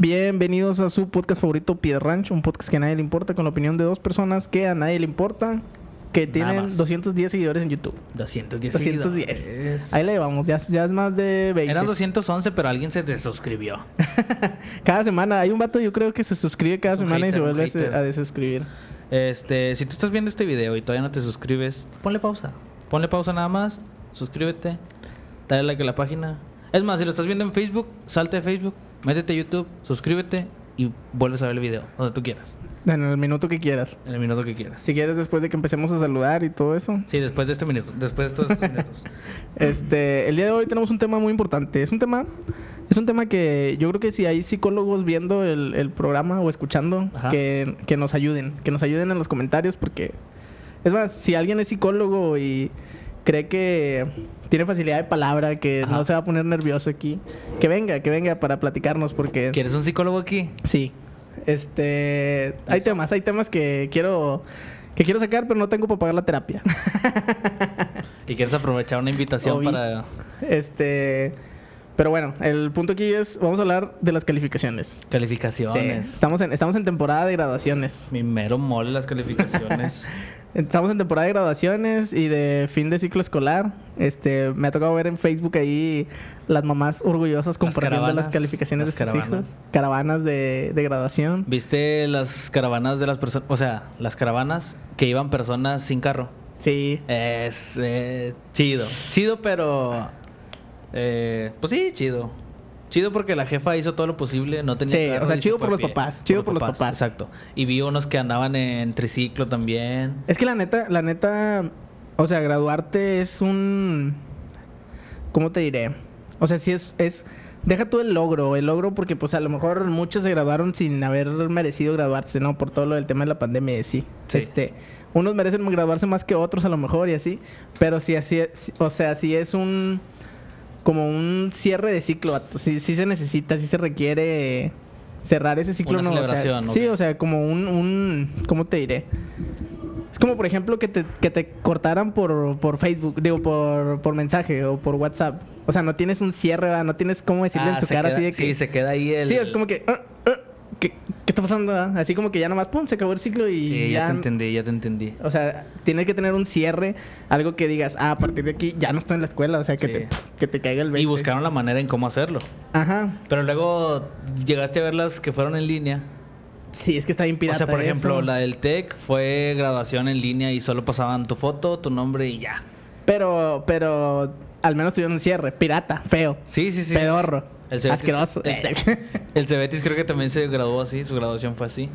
Bienvenidos a su podcast favorito, Piedra Ranch, un podcast que a nadie le importa, con la opinión de dos personas que a nadie le importa, que tienen más. 210 seguidores en YouTube. 210 210. seguidores. Ahí le vamos, ya, ya es más de 20. Eran 211, pero alguien se desuscribió. Cada semana, hay un vato yo creo que se suscribe cada semana y se vuelve a desuscribir. Este, si tú estás viendo este video y todavía no te suscribes, ponle pausa. Ponle pausa nada más, suscríbete, dale like a la página. Es más, si lo estás viendo en Facebook, salte de Facebook, métete a YouTube, suscríbete y vuelves a ver el video, donde tú quieras, En el minuto que quieras. en el minuto que quieras. Si quieres, después de que empecemos a saludar y todo eso. Sí, después de este minuto, después de todos estos minutos. Este, el día de hoy tenemos un tema muy importante. Es un tema, es un tema que yo creo que si hay psicólogos viendo el, el programa o escuchando, que, que nos ayuden, que nos ayuden en los comentarios porque es más, si alguien es psicólogo y cree que tiene facilidad de palabra, que Ajá. no se va a poner nervioso aquí, que venga, que venga para platicarnos porque ¿Quieres un psicólogo aquí? sí. Este, hay temas, hay temas que quiero que quiero sacar, pero no tengo para pagar la terapia. ¿Y quieres aprovechar una invitación para... Este. Pero bueno, el punto aquí es. Vamos a hablar de las calificaciones. Calificaciones. Sí, estamos, en, estamos en temporada de graduaciones. Mi mero mole las calificaciones. Estamos en temporada de graduaciones y de fin de ciclo escolar. Este, me ha tocado ver en Facebook ahí las mamás orgullosas compartiendo las, calificaciones las de sus caravanas. hijos. Caravanas de, de graduación. ¿Viste las caravanas de las personas? O sea, las caravanas que iban personas sin carro. Sí. Es eh, chido. Chido, pero. eh, pues sí, chido. Chido porque la jefa hizo todo lo posible, no tenía Sí, carro o sea, chido por los papás, chido por los papás. Exacto. Y vi unos que andaban en triciclo también. Es que la neta, la neta, o sea, graduarte es un, ¿cómo te diré? O sea, sí es, es, deja tú el logro, el logro porque pues a lo mejor muchos se graduaron sin haber merecido graduarse, ¿no? Por todo lo del tema de la pandemia y. Sí. Este, unos merecen graduarse más que otros a lo mejor y así, pero sí así, es- o sea, sí es un, como un cierre de ciclo, vato. sí, sí se necesita, sí se requiere cerrar ese ciclo, Una ¿no? O sea, celebración, sí, ok. o sea, como un, un, ¿cómo te diré? Es como, por ejemplo, que te, que te cortaran por, por Facebook, digo, por, por mensaje o por WhatsApp. O sea, no tienes un cierre, ¿verdad? no tienes cómo decirle Ah, en su cara queda- así de que... Sí, se queda ahí el. Sí, es como que... "Ah, ah, ¿qué, qué está pasando? ah?" Así como que ya nomás, pum, se acabó el ciclo y Sí, ya... ya te entendí, ya te entendí. O sea, tienes que tener un cierre, algo que digas, ah, a partir de aquí ya no estoy en la escuela, o sea, que, Sí. te, que te caiga el 20. Y buscaron la manera en cómo hacerlo. Ajá. Pero luego llegaste a ver las que fueron en línea. Sí, es que está bien pirata o sea, por ejemplo, eso. la del TEC fue graduación en línea y solo pasaban tu foto, tu nombre y ya. Pero, pero, al menos tuvieron un cierre. Pirata, feo, Sí, sí, sí. pedorro, El Cebetis- asqueroso. El, el Cebetis creo que también se graduó así, su graduación fue así.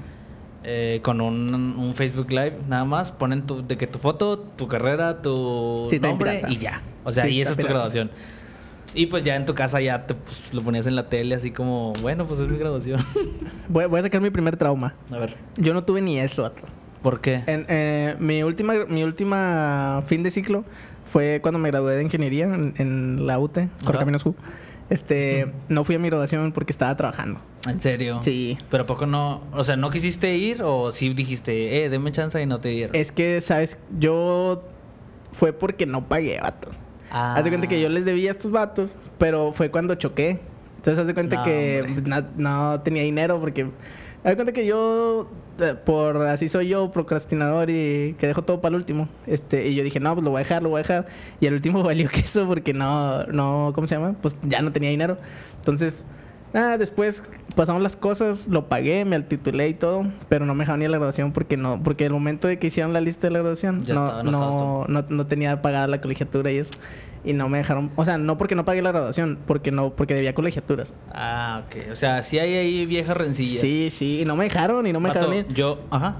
Eh, con un, un Facebook Live, nada más, ponen tu, de que tu foto, tu carrera, tu Sí, nombre y ya. O sea, Sí, y esa es tu pirata. graduación. Y pues ya en tu casa ya te pues, lo ponías en la tele así como, bueno, pues es mi graduación. voy, voy a sacar mi primer trauma. a ver, Yo no tuve ni eso. ¿por qué? En, eh, mi última mi última fin de ciclo fue cuando me gradué de ingeniería en, en la UT, Ajá. Correcaminos Q. Este, no fui a mi graduación porque estaba trabajando. ¿En serio? Sí. ¿Pero a poco no? O sea, ¿no quisiste ir o sí dijiste, eh, denme chance y no te dieron? Es que, ¿sabes? Yo fue porque no pagué, vato. Ah. Haz de cuenta que yo les debía a estos vatos, pero fue cuando choqué. Entonces, haz de cuenta No, que no, no tenía dinero porque... Haz de cuenta que yo, por así soy yo, procrastinador y que dejo todo para el último. Este, y yo dije, no, pues lo voy a dejar, lo voy a dejar. Y el último valió queso porque no, no, ¿cómo se llama? Pues ya no tenía dinero. Entonces, ah, después pasamos las cosas, lo pagué, me titulé y todo, pero no me dejaron ni a la graduación porque no, porque el momento de que hicieron la lista de la graduación, Ya no, no no, no, tenía pagada la colegiatura y eso. Y no me dejaron, o sea, no porque no pagué la graduación, porque no, porque debía colegiaturas. Ah, ok. O sea, sí hay ahí viejas rencillas. Sí, sí, y no me dejaron, y no me dejaron ir. Yo, ajá.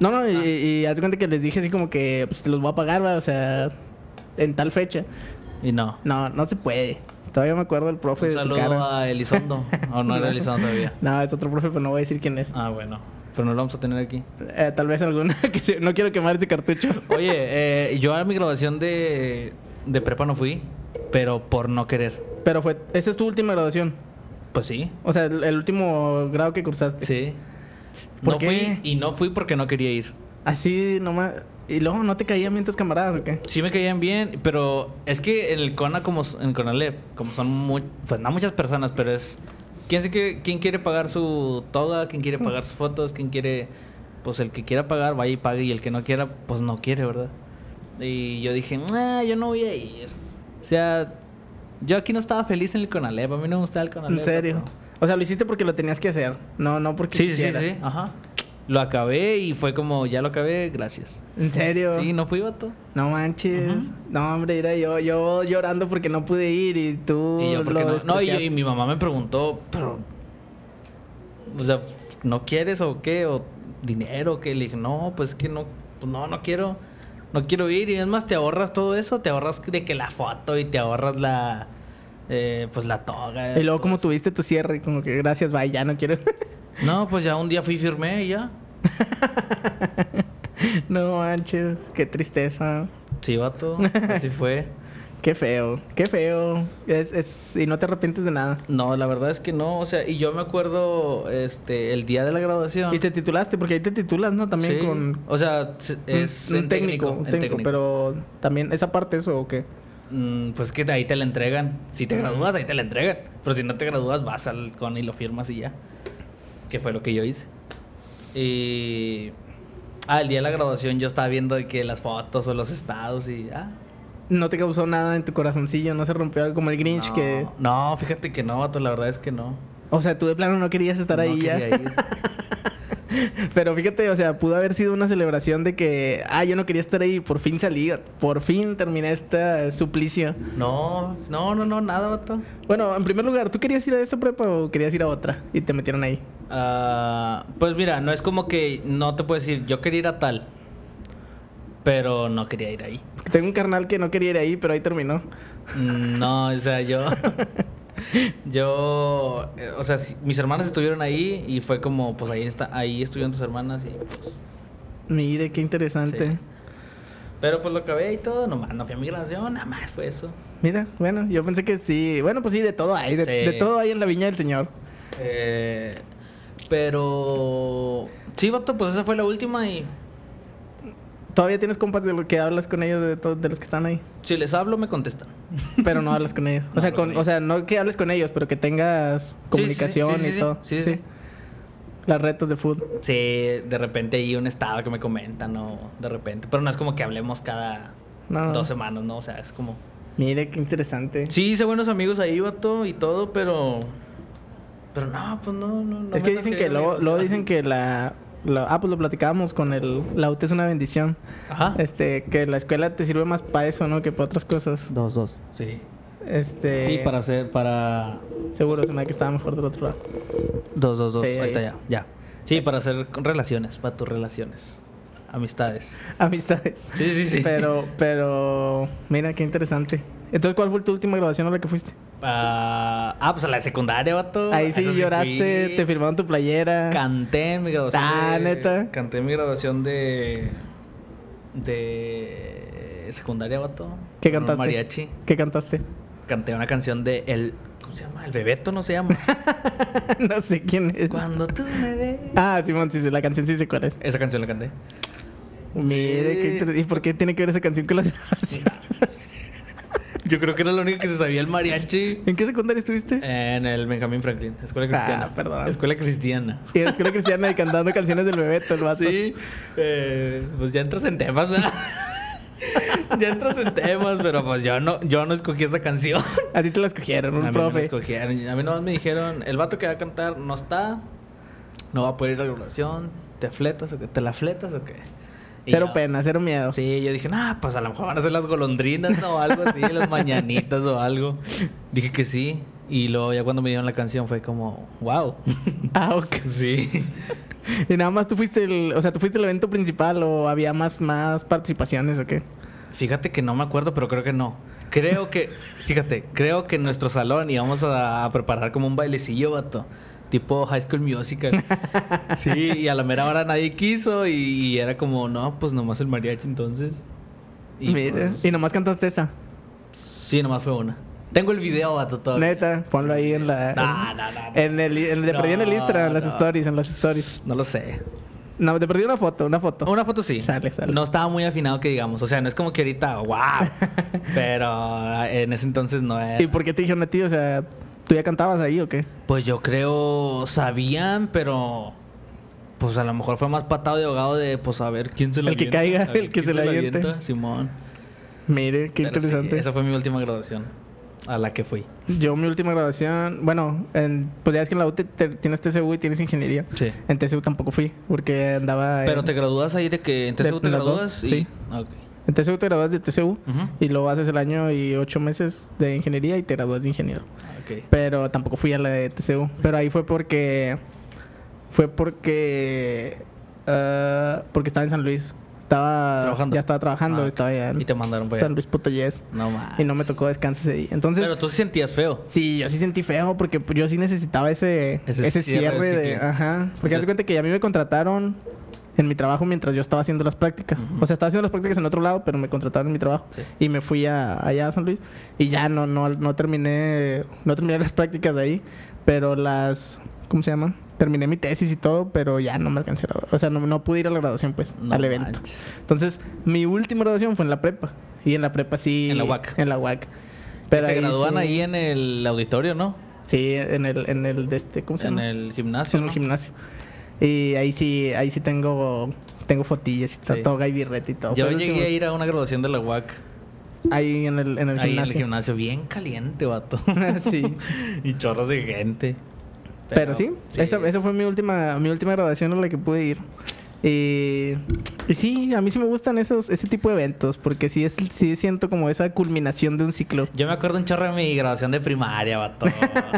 No, no, y, Ah. y haz de cuenta que les dije así como que pues, te los voy a pagar, ¿va? o sea, en tal fecha. Y no. No, no se puede. Todavía me acuerdo del profe Un de su saludo cara. a Elizondo. o no era Elizondo todavía. No, es otro profe, pero no voy a decir quién es. Ah, bueno. Pero no lo vamos a tener aquí. Eh, tal vez alguna que no quiero quemar ese cartucho. Oye, eh, yo a mi graduación de, de prepa no fui, pero por no querer. Pero fue, esa es tu última graduación. Pues sí. O sea, el, el último grado que cursaste. Sí. ¿Por no qué? fui y no fui porque no quería ir. Así nomás. Y luego no te caían bien tus camaradas, ¿o qué? Sí me caían bien, pero es que en el CONA, como en CONALEP, como son muy, pues no muchas personas, pero es ¿Quién, se quiere, ¿Quién quiere pagar su toga? ¿Quién quiere pagar sus fotos? ¿Quién quiere...? Pues el que quiera pagar, vaya y pague. Y el que no quiera, pues no quiere, ¿verdad? Y yo dije, ah, yo no voy a ir. O sea, yo aquí no estaba feliz en el Conalep. A mí no me gustaba el Conalep. ¿En serio? O sea, lo hiciste porque lo tenías que hacer. No, no porque Sí, sí, sí. Ajá. Lo acabé y fue como, ya lo acabé, gracias. ¿En serio? Sí, no fui, vato. No manches. No, hombre, era yo, yo llorando porque no pude ir y tú Y yo, porque lo no? No, y, despreciaste. y mi mamá me preguntó, pero. O sea, ¿no quieres o qué? ¿O dinero? o qué? Le dije, no, pues que no, pues no, no quiero. No quiero ir. Y es más, te ahorras todo eso. Te ahorras de que la foto y te ahorras la. eh, pues la toga. Y luego como eso. tuviste tu cierre, como que gracias, bye, ya no quiero. No, pues ya un día fui y firmé y ya. no manches, qué tristeza. Sí, vato. Así fue. Qué feo, qué feo. Es, es, y no te arrepientes de nada. No, la verdad es que no. O sea, y yo me acuerdo este el día de la graduación. Y te titulaste, porque ahí te titulas, ¿no? También Sí. con O sea, se- es un, técnico, un técnico, pero también esa parte eso o qué? Mm, pues que ahí te la entregan. Si te gradúas, ahí te la entregan. Pero si no te gradúas, vas al con y lo firmas y ya. Que fue lo que yo hice. Y. Ah, el día de la graduación yo estaba viendo de que las fotos o los estados y. Ah. No te causó nada en tu corazoncillo, no se rompió algo como el Grinch no, que... No, fíjate que no, vato, la verdad es que no. O sea, tú de plano no querías estar No ahí ya. ir. Pero fíjate, o sea, pudo haber sido una celebración de que, ah, yo no quería estar ahí, por fin salí, por fin terminé este suplicio. No, no, no, no, nada, vato. Bueno, en primer lugar, ¿tú querías ir a esta prepa o querías ir a otra? Y te metieron ahí. Ah, pues mira, no es como que no te puedo decir, yo quería ir a tal. Pero no quería ir ahí. Tengo un carnal que no quería ir ahí, pero ahí terminó. Mm, No, o sea, yo. yo. eh, o sea, mis hermanas estuvieron ahí y fue como, pues ahí está, ahí estuvieron tus hermanas y. Mire, qué interesante. Sí. Pero pues lo acabé y todo, nomás no fui a mi graduación, nada más fue eso. Mira, bueno, yo pensé que sí. Bueno, pues sí, de todo hay, de, Sí. de todo hay en la viña del Señor. Eh, pero. Sí, vato, pues esa fue la última y. Todavía tienes compas de lo que hablas con ellos, de, de los que están ahí. Si les hablo, me contestan. Pero no hablas con ellos. O sea, con, o sea, no que hables con ellos, pero que tengas comunicación sí, sí, y sí, todo. sí, sí. Las retas de fútbol. Sí, de repente hay un estado que me comentan, o de repente. Pero no es como que hablemos cada No. dos semanas, ¿no? O sea, es como. Mire, qué interesante. Sí, hice buenos amigos ahí, vato, y todo, pero. Pero no, pues no, no. no es que dicen que luego, luego dicen que la, la- Ah, pues lo platicábamos con el... La UT es una bendición. Ajá. Este, que la escuela te sirve más para eso, ¿no? Que para otras cosas. Dos, dos. Sí. Este... Sí, para hacer, para. Seguro se me da que estaba mejor del otro lado. Dos, dos, dos. Sí, ahí, ahí. está ya. Ya. Sí, para hacer relaciones, para tus relaciones. Amistades. Amistades. Sí, sí, sí. Pero, pero... Mira, qué interesante. Entonces, ¿cuál fue tu última grabación a la que fuiste? Ah, ah, pues a la secundaria, vato. Ahí sí Eso lloraste, te firmaron tu playera. Canté en mi graduación. Ah, de- ¿neta? Canté en mi graduación de. de. secundaria, vato. ¿Qué cantaste? Mariachi. ¿Qué cantaste? Canté una canción de el. ¿Cómo se llama? El Bebeto, ¿no se llama? no sé quién es. Cuando tú me ves. Ah, Simón, sí, sí, la canción sí sé cuál es. Esa canción la canté. Mire, qué ¿y por qué tiene que ver esa canción con la grabación? Yo creo que era lo único que se sabía el mariachi. ¿En qué secundaria estuviste? En el Benjamin Franklin, escuela cristiana. Ah, perdón. Escuela cristiana. Y en la escuela cristiana y cantando canciones del Bebeto, el vato. Sí, eh, pues ya entras en temas, ¿verdad? ya entras en temas, pero pues yo no, yo no escogí esa canción. A ti te la escogieron, a un no me profe. escogieron. A mí nomás me dijeron, el vato que va a cantar no está, no va a poder ir a la graduación, ¿te fletas o qué? ¿Te la fletas o qué? Cero yo- pena, cero miedo. Sí, yo dije, nah, pues a lo mejor van a ser las golondrinas, ¿no? O algo así, las mañanitas o algo. Dije que sí. Y luego ya cuando me dieron la canción fue como, wow. Ah, ok. sí. Y nada más tú fuiste el... O sea, ¿tú fuiste el evento principal o había más, más participaciones o qué? Fíjate que no me acuerdo, pero creo que no. Creo que, fíjate, creo que en nuestro salón íbamos a, a preparar como un bailecillo, vato. Tipo High School Musical. Sí, y a la mera hora nadie quiso y, y era como, no, pues nomás el mariachi entonces. Y Mira, pues, Y nomás cantaste esa. sí, nomás fue una. Tengo el video, vato, todavía. Neta, ponlo ahí en la... No, no, no, no. En el, en, de perdí en el No, Instagram, en las no. stories, en las stories. No lo sé. No, te perdí una foto, una foto. Una foto sí. Sale, sale. No estaba muy afinado que digamos. O sea, no es como que ahorita, wow. Pero en ese entonces no era. ¿Y por qué te dijeron a ti? O sea, ¿Tú ya cantabas ahí o qué? Pues yo creo sabían, pero pues a lo mejor fue más patado de ahogado de pues a ver quién se la El que avienta, caiga, a ver el que se la aviente. Simón. Mire, qué Pero sí, interesante. esa fue mi última graduación a la que fui. Yo mi última graduación, bueno, en, pues ya es que en la U te- te- tienes TCU y tienes ingeniería. Sí. En TCU tampoco fui, porque andaba... Pero en, te gradúas ahí de que en TCU te de gradúas y... sí. Ok. en TCU te gradúas de TCU y luego haces el año y ocho meses de ingeniería y te gradúas de ingeniero. Pero tampoco fui a la de TCU. Pero ahí fue porque... Fue porque... ah, porque estaba en San Luis. Estaba... Trabajando. Ya estaba trabajando. Ah. Estaba ya Y te mandaron para San. Luis Potosí. No más. Y no me tocó descanso ese día. Entonces... Pero tú sí sentías feo. Sí, yo sí sentí feo porque yo sí necesitaba ese, Ese ese, cierre cierre, de. Ajá. Porque haz cuenta que a mí me contrataron en mi trabajo mientras yo estaba haciendo las prácticas. O sea, estaba haciendo las prácticas en otro lado, pero me contrataron en mi trabajo. Sí. Y me fui a, allá a San Luis. Y ya no, no, no terminé... No terminé las prácticas de ahí. Pero las... ¿Cómo se llaman? Terminé mi tesis y todo, pero ya no me alcancé a graduar. O sea, no, no pude ir a la graduación, pues, No al evento. manches. Entonces, mi última graduación fue en la prepa. Y en la prepa sí... En la UAC. En la UAC. Pero se ahí gradúan sí- ahí en el auditorio, ¿no? Sí, en el, en el de este, ¿cómo se En llama? el gimnasio. en el ¿no? gimnasio. Y ahí sí, ahí sí tengo, tengo fotillas y Sí. toga y birrete y todo. Yo Fue llegué último- a ir a una graduación de la UAC. Ahí en el, en el ahí en el gimnasio. gimnasio. Bien caliente, vato. sí. y chorros de gente. Pero, sí, Esa, esa fue mi última, mi última graduación a la que pude ir. Y, y sí, a mí sí me gustan esos, ese tipo de eventos, porque sí es, sí siento como esa culminación de un ciclo. Yo me acuerdo un chorro de mi graduación de primaria, vato.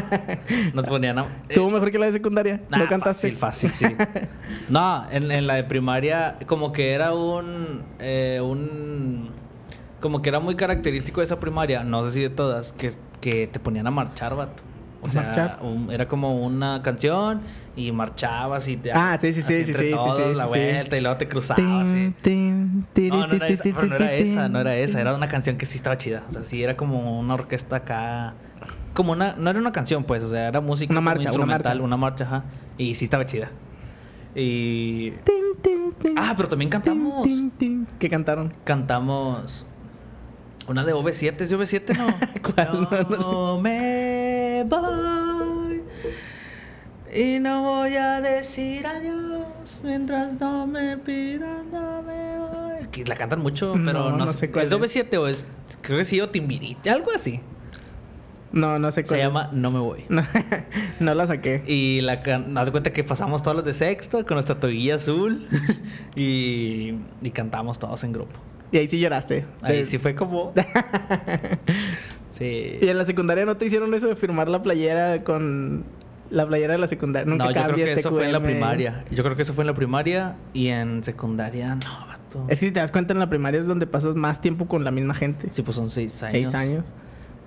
Nos ponían a... eh, ¿Tuvo mejor que la de secundaria? nah, ¿No cantaste? Fácil, fácil, sí. no, en, en la de primaria, como que era un. eh, un. Como que era muy característico de esa primaria, no sé si de todas, que, que te ponían a marchar, vato. O ¿A sea, marchar? un- era como una canción y marchabas y te. Ah, sí, sí, sí, sí, sí, la sí. vuelta y luego te cruzabas. Tin, tiri, No, no era esa, pero no era esa, no era esa. Era una canción que sí estaba chida. O sea, sí era como una orquesta acá. Como una. No era una canción, pues. O sea, era música Una marcha, una instrumental, marcha. una marcha, ajá. Y sí estaba chida. Y. Tin, tin, tin, Ah, pero también cantamos. ¿Qué cantaron? Cantamos. Una de OV7, ¿es de OV7 no? ¿Cuál? No, no sé. No me Y no voy a decir adiós mientras no me pidas, no me voy. Que la cantan mucho, pero No, no, no sé. sé cuál ¿Es es. OV7 o es.? Creo que sí, o Timbirite, algo así. No, no sé Se cuál es. llama No me voy. No, no la saqué. Y la haz de cuenta que pasamos todos los de sexto con nuestra toguilla azul y, y cantamos todos en grupo. Y ahí sí lloraste. Ahí De- sí fue como. sí. Y en la secundaria no te hicieron eso de firmar la playera con la playera de la secundaria. Nunca No, yo creo que eso fue en la primaria. Yo creo que eso fue en la primaria y en secundaria, no, vato. Es que si te das cuenta, en la primaria es donde pasas más tiempo con la misma gente. Sí, pues son seis años. Seis años.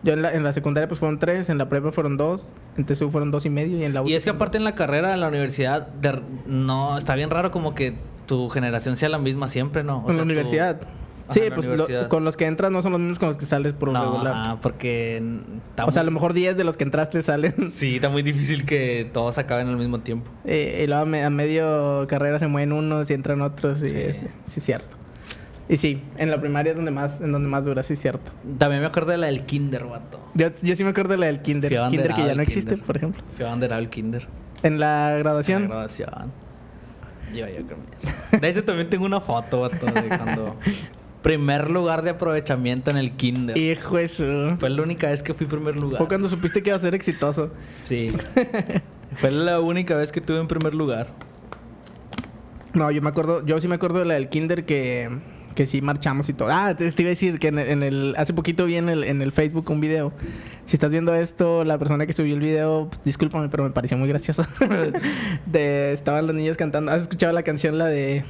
Yo en la, en la secundaria pues fueron tres, en la prepa fueron dos, en TSU fueron dos y medio y en la U Y es que aparte en la carrera, en la universidad, de- no, está bien raro como que tu generación sea la misma siempre, ¿no? en la universidad. Sí, en pues lo- con los que entras no son los mismos con los que sales por No, regular. ajá, porque... O sea, a lo mejor 10 de los que entraste salen. Sí, está muy difícil que todos acaben al mismo tiempo. Eh, y luego a, me- a medio carrera se mueven unos y entran otros. Y Sí. sí. sí, cierto. Y sí, en la primaria es donde más, en donde más dura, sí, cierto. También me acuerdo de la del kinder, vato. Yo, yo sí me acuerdo de la del kinder. Kinder que ya no existe, kinder. por ejemplo. Fui abanderado el kinder. En la En graduación. la graduación. Yo, yo creo que De hecho, también tengo una foto, vato, de cuando... Primer lugar de aprovechamiento en el kinder. Hijo eso. Fue la única vez que fui primer lugar. Fue cuando supiste que iba a ser exitoso. Sí. Fue la única vez que tuve en primer lugar. No, yo me acuerdo, yo sí me acuerdo de la del kinder que, que sí marchamos y todo. Ah, te, te iba a decir que en el, en el- hace poquito vi en el, en el Facebook un video. Si estás viendo esto, la persona que subió el video, pues, discúlpame, pero me pareció muy gracioso. de, estaban los niños cantando. ¿Has escuchado la canción, la de...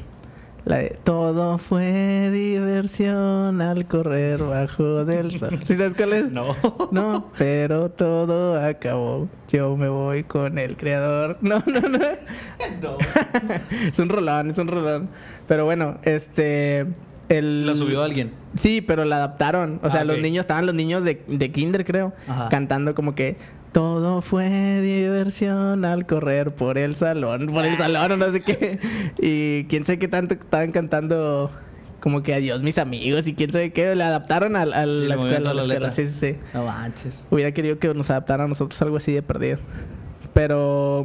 La de Todo fue diversión al correr bajo del sol. ¿Sí sabes cuál es? No. No, pero todo acabó. Yo me voy con el creador. No, no, no. no. es un rolón, es un rolón. Pero bueno, este. El... Lo subió alguien. Sí, pero la adaptaron. O sea, Ah, los niños, estaban los niños de, de Kinder, creo, Ajá. cantando como que todo fue diversión al correr por el salón, por el salón o no sé qué. Y quién sé qué tanto estaban cantando como que adiós mis amigos y quién sabe qué, le adaptaron a, a Sí, la escuela. a la la escuela. Sí, sí, sí. No manches. Hubiera querido que nos adaptaran a nosotros algo así de perdido. Pero,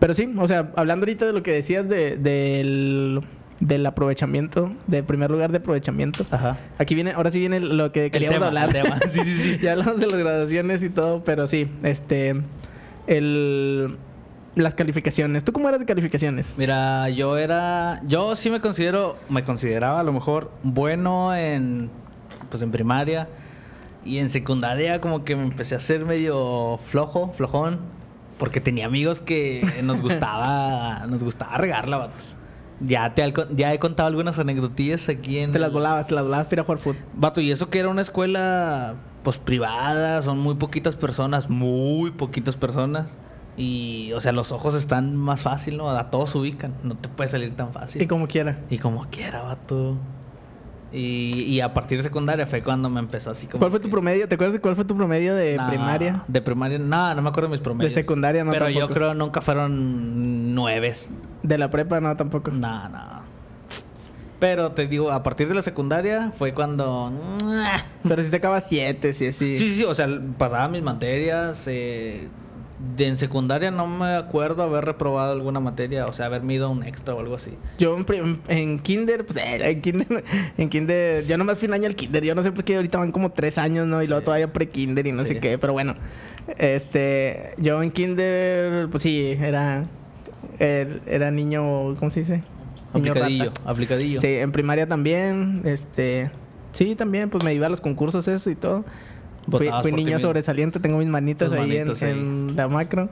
pero sí, o sea, hablando ahorita de lo que decías de, del, del aprovechamiento, de primer lugar de aprovechamiento. Ajá. Aquí viene, ahora sí viene lo que El queríamos tema, hablar. el tema. Sí, sí, sí. ya hablamos de las graduaciones y todo, pero sí, este, el, las calificaciones. ¿Tú cómo eras de calificaciones? Mira, yo era. Yo sí me considero. Me consideraba a lo mejor bueno en. Pues en primaria. Y en secundaria, como que me empecé a hacer medio flojo, flojón. Porque tenía amigos que nos gustaba. nos gustaba regarla, vatos. Ya, te, ya he contado algunas anecdotillas aquí en. Te las volabas, te las volabas para ir a jugar fútbol. Vato, y eso que era una escuela, pues privada, son muy poquitas personas, muy poquitas personas. Y, o sea, los ojos están más fácil, ¿no? A todos se ubican, no te puede salir tan fácil. Y como quiera. Y como quiera, vato. Y, y a partir de secundaria fue cuando me empezó así como. ¿Cuál fue tu promedio? ¿Te acuerdas de cuál fue tu promedio de primaria? De primaria, no, no me acuerdo de mis promedios. secundaria no Pero yo creo nunca fueron nueves. De la prepa no tampoco. No, no. Pero te digo, a partir de la secundaria fue cuando. Pero si sacaba siete, sí, sí. Sí, sí, sí, o sea, pasaba mis materias. eh, de en secundaria no me acuerdo haber reprobado alguna materia, o sea, haberme ido a un extra o algo así. Yo en, en kinder, pues eh, en kinder, en kinder, yo nomás fui un año al kinder, yo no sé por qué ahorita van como tres años, ¿no? Y luego Sí. todavía pre-kinder y no Sí. sé qué, pero bueno. Este, yo en kinder, pues sí, era, er- era niño, ¿cómo se dice? Niño Aplicadillo, rata. aplicadillo. Sí, en primaria también, este, sí, también, pues me iba a los concursos, eso y todo. Fui, niño sobresaliente, tengo mis manitas ahí, en- manitos en, ahí. la macro.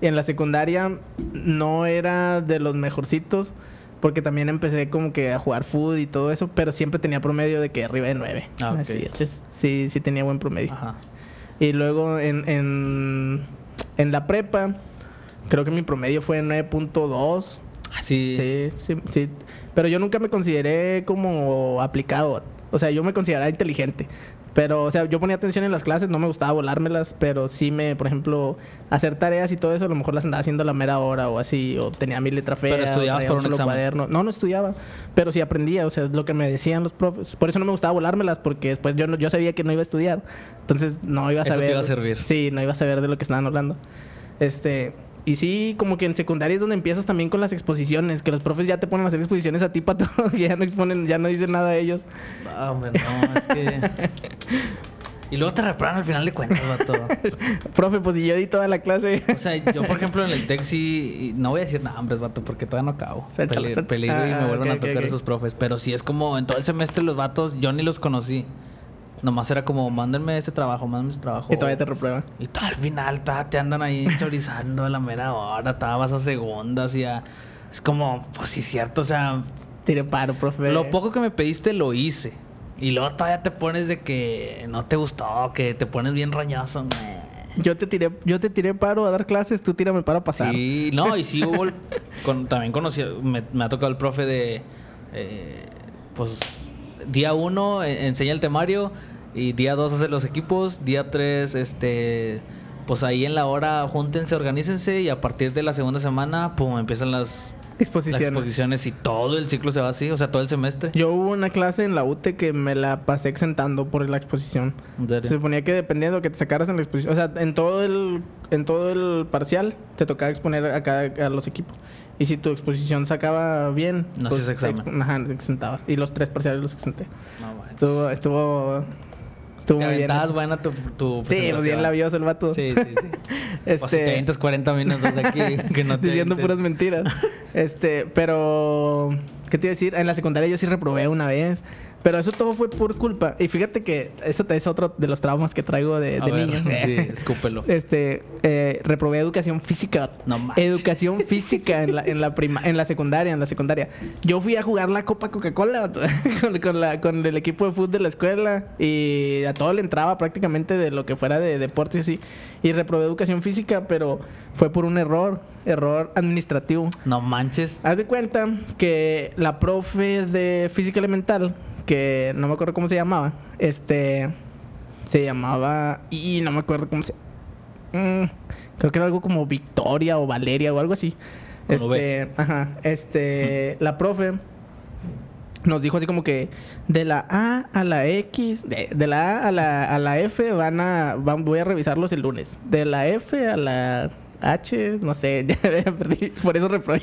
Y en la secundaria no era de los mejorcitos, porque también empecé como que a jugar food y todo eso, pero siempre tenía promedio de que arriba de 9. Ah, ok. Así es, sí, sí tenía buen promedio. Ajá. Y luego en, en, en la prepa, creo que mi promedio fue 9.2. Sí. Sí, sí, sí. Pero yo nunca me consideré como aplicado. O sea, yo me consideraba inteligente. Pero, o sea, yo ponía atención en las clases, no me gustaba volármelas, pero sí me, por ejemplo, hacer tareas y todo eso, a lo mejor las andaba haciendo a la mera hora o así, o tenía mi letra fea. Pero estudiabas para un examen. cuaderno. No, no estudiaba, pero sí aprendía, o sea, es lo que me decían los profes. Por eso no me gustaba volármelas, porque después yo, no- yo sabía que no iba a estudiar. Entonces, no iba a Eso te saber. iba a servir. Sí, no iba a saber de lo que estaban hablando. Este, y sí, como que en secundaria es donde empiezas también con las exposiciones, que los profes ya te ponen a hacer exposiciones a ti para todo, que ya no exponen, ya no dicen nada de ellos. Ah, hombre, no, es que. y luego te reprueban al final de cuentas, vato. Profe, pues si yo di toda la clase. O sea, yo, por ejemplo, en el TEC sí... No voy a decir nombres, vato, porque todavía no acabo. Peligro y Ah, me vuelven ok, a tocar ok. esos profes. Pero sí es como... En todo el semestre los vatos, yo ni los conocí. Nomás era como, mándenme este trabajo, mándenme este trabajo. Y todavía te reprueban. Y todo al final ta, te andan ahí chorizando a la mera hora, ta, vas a segundas y a... Es como, pues sí, cierto, o sea, Tire paro, profe. lo poco que me pediste lo hice. Y luego todavía te pones de que no te gustó, que te pones bien roñoso. Yo te tiré, yo te tiré paro a dar clases, tú tírame paro a pasar. Sí, no, y sí hubo... el- con- también conocí... Me, me ha tocado el profe de... eh, pues, día uno eh, enseña el temario y día dos hace los equipos, día tres, este... Pues ahí en la hora júntense, organícense y a partir de la segunda semana, pum, empiezan las, las Exposiciones. exposiciones y todo el ciclo se va así, o sea, todo el semestre. Yo hubo una clase en la UTE que me la pasé exentando por la exposición. Se suponía que dependiendo de lo que te sacaras en la exposición, o sea, en todo el en todo el parcial te tocaba exponer a cada a los equipos. Y si tu exposición sacaba bien, pues, No te examen. ajá, exentabas. Y los tres parciales los exenté. No. Estuvo estuvo estuvo Te muy bien. aventabas eso. buena tu, tu Sí, pues bien labioso el vato. Sí, sí, sí. Este, O si te avientas 40 minutos aquí que no te diciendo puras mentiras. este, pero ¿qué te iba a decir? En la secundaria yo sí reprobé una vez, pero eso todo fue por culpa. Y fíjate que eso es otro de los traumas que traigo de, de niño. Sí, escúpelo. Este, eh, reprobé educación física. No manches. Educación física en la, en la prima, en la secundaria, en la secundaria. Yo fui a jugar la Copa Coca-Cola con, con la, con el equipo de fútbol de la escuela y a todo le entraba prácticamente de lo que fuera de deportes y así. Y reprobé educación física, pero fue por un error, error administrativo. No manches. Haz de cuenta que la profe de física elemental, que no me acuerdo cómo se llamaba, este, se llamaba, y no me acuerdo cómo se, Mm, creo que era algo como Victoria o Valeria o algo así. Este, ajá, este, la profe nos dijo así como que de la A a la X, de, de la A a la, a la F van a, van, voy a revisarlos el lunes. De la F a la H, no sé, ya me perdí, por eso reprobé.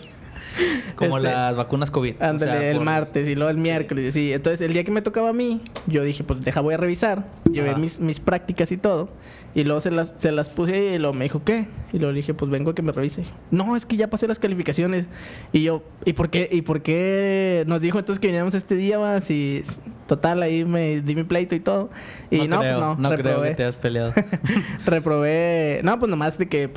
Como Este, las vacunas COVID. o Ándale, sea, el por- martes y luego el miércoles. Sí. Entonces, el día que me tocaba a mí, yo dije, pues deja, voy a revisar. Llevé mis, mis prácticas y todo. Y luego se las, se las puse y luego me dijo, ¿qué? Y luego le dije, pues vengo a que me revise. No, es que ya pasé las calificaciones. Y yo, ¿y por qué? ¿Y por qué nos dijo entonces que viniéramos este día? Va? Si, total, ahí me di mi pleito y todo. Y no, creo, pues no, no creo que te has peleado. reprobé. No, pues nomás de que.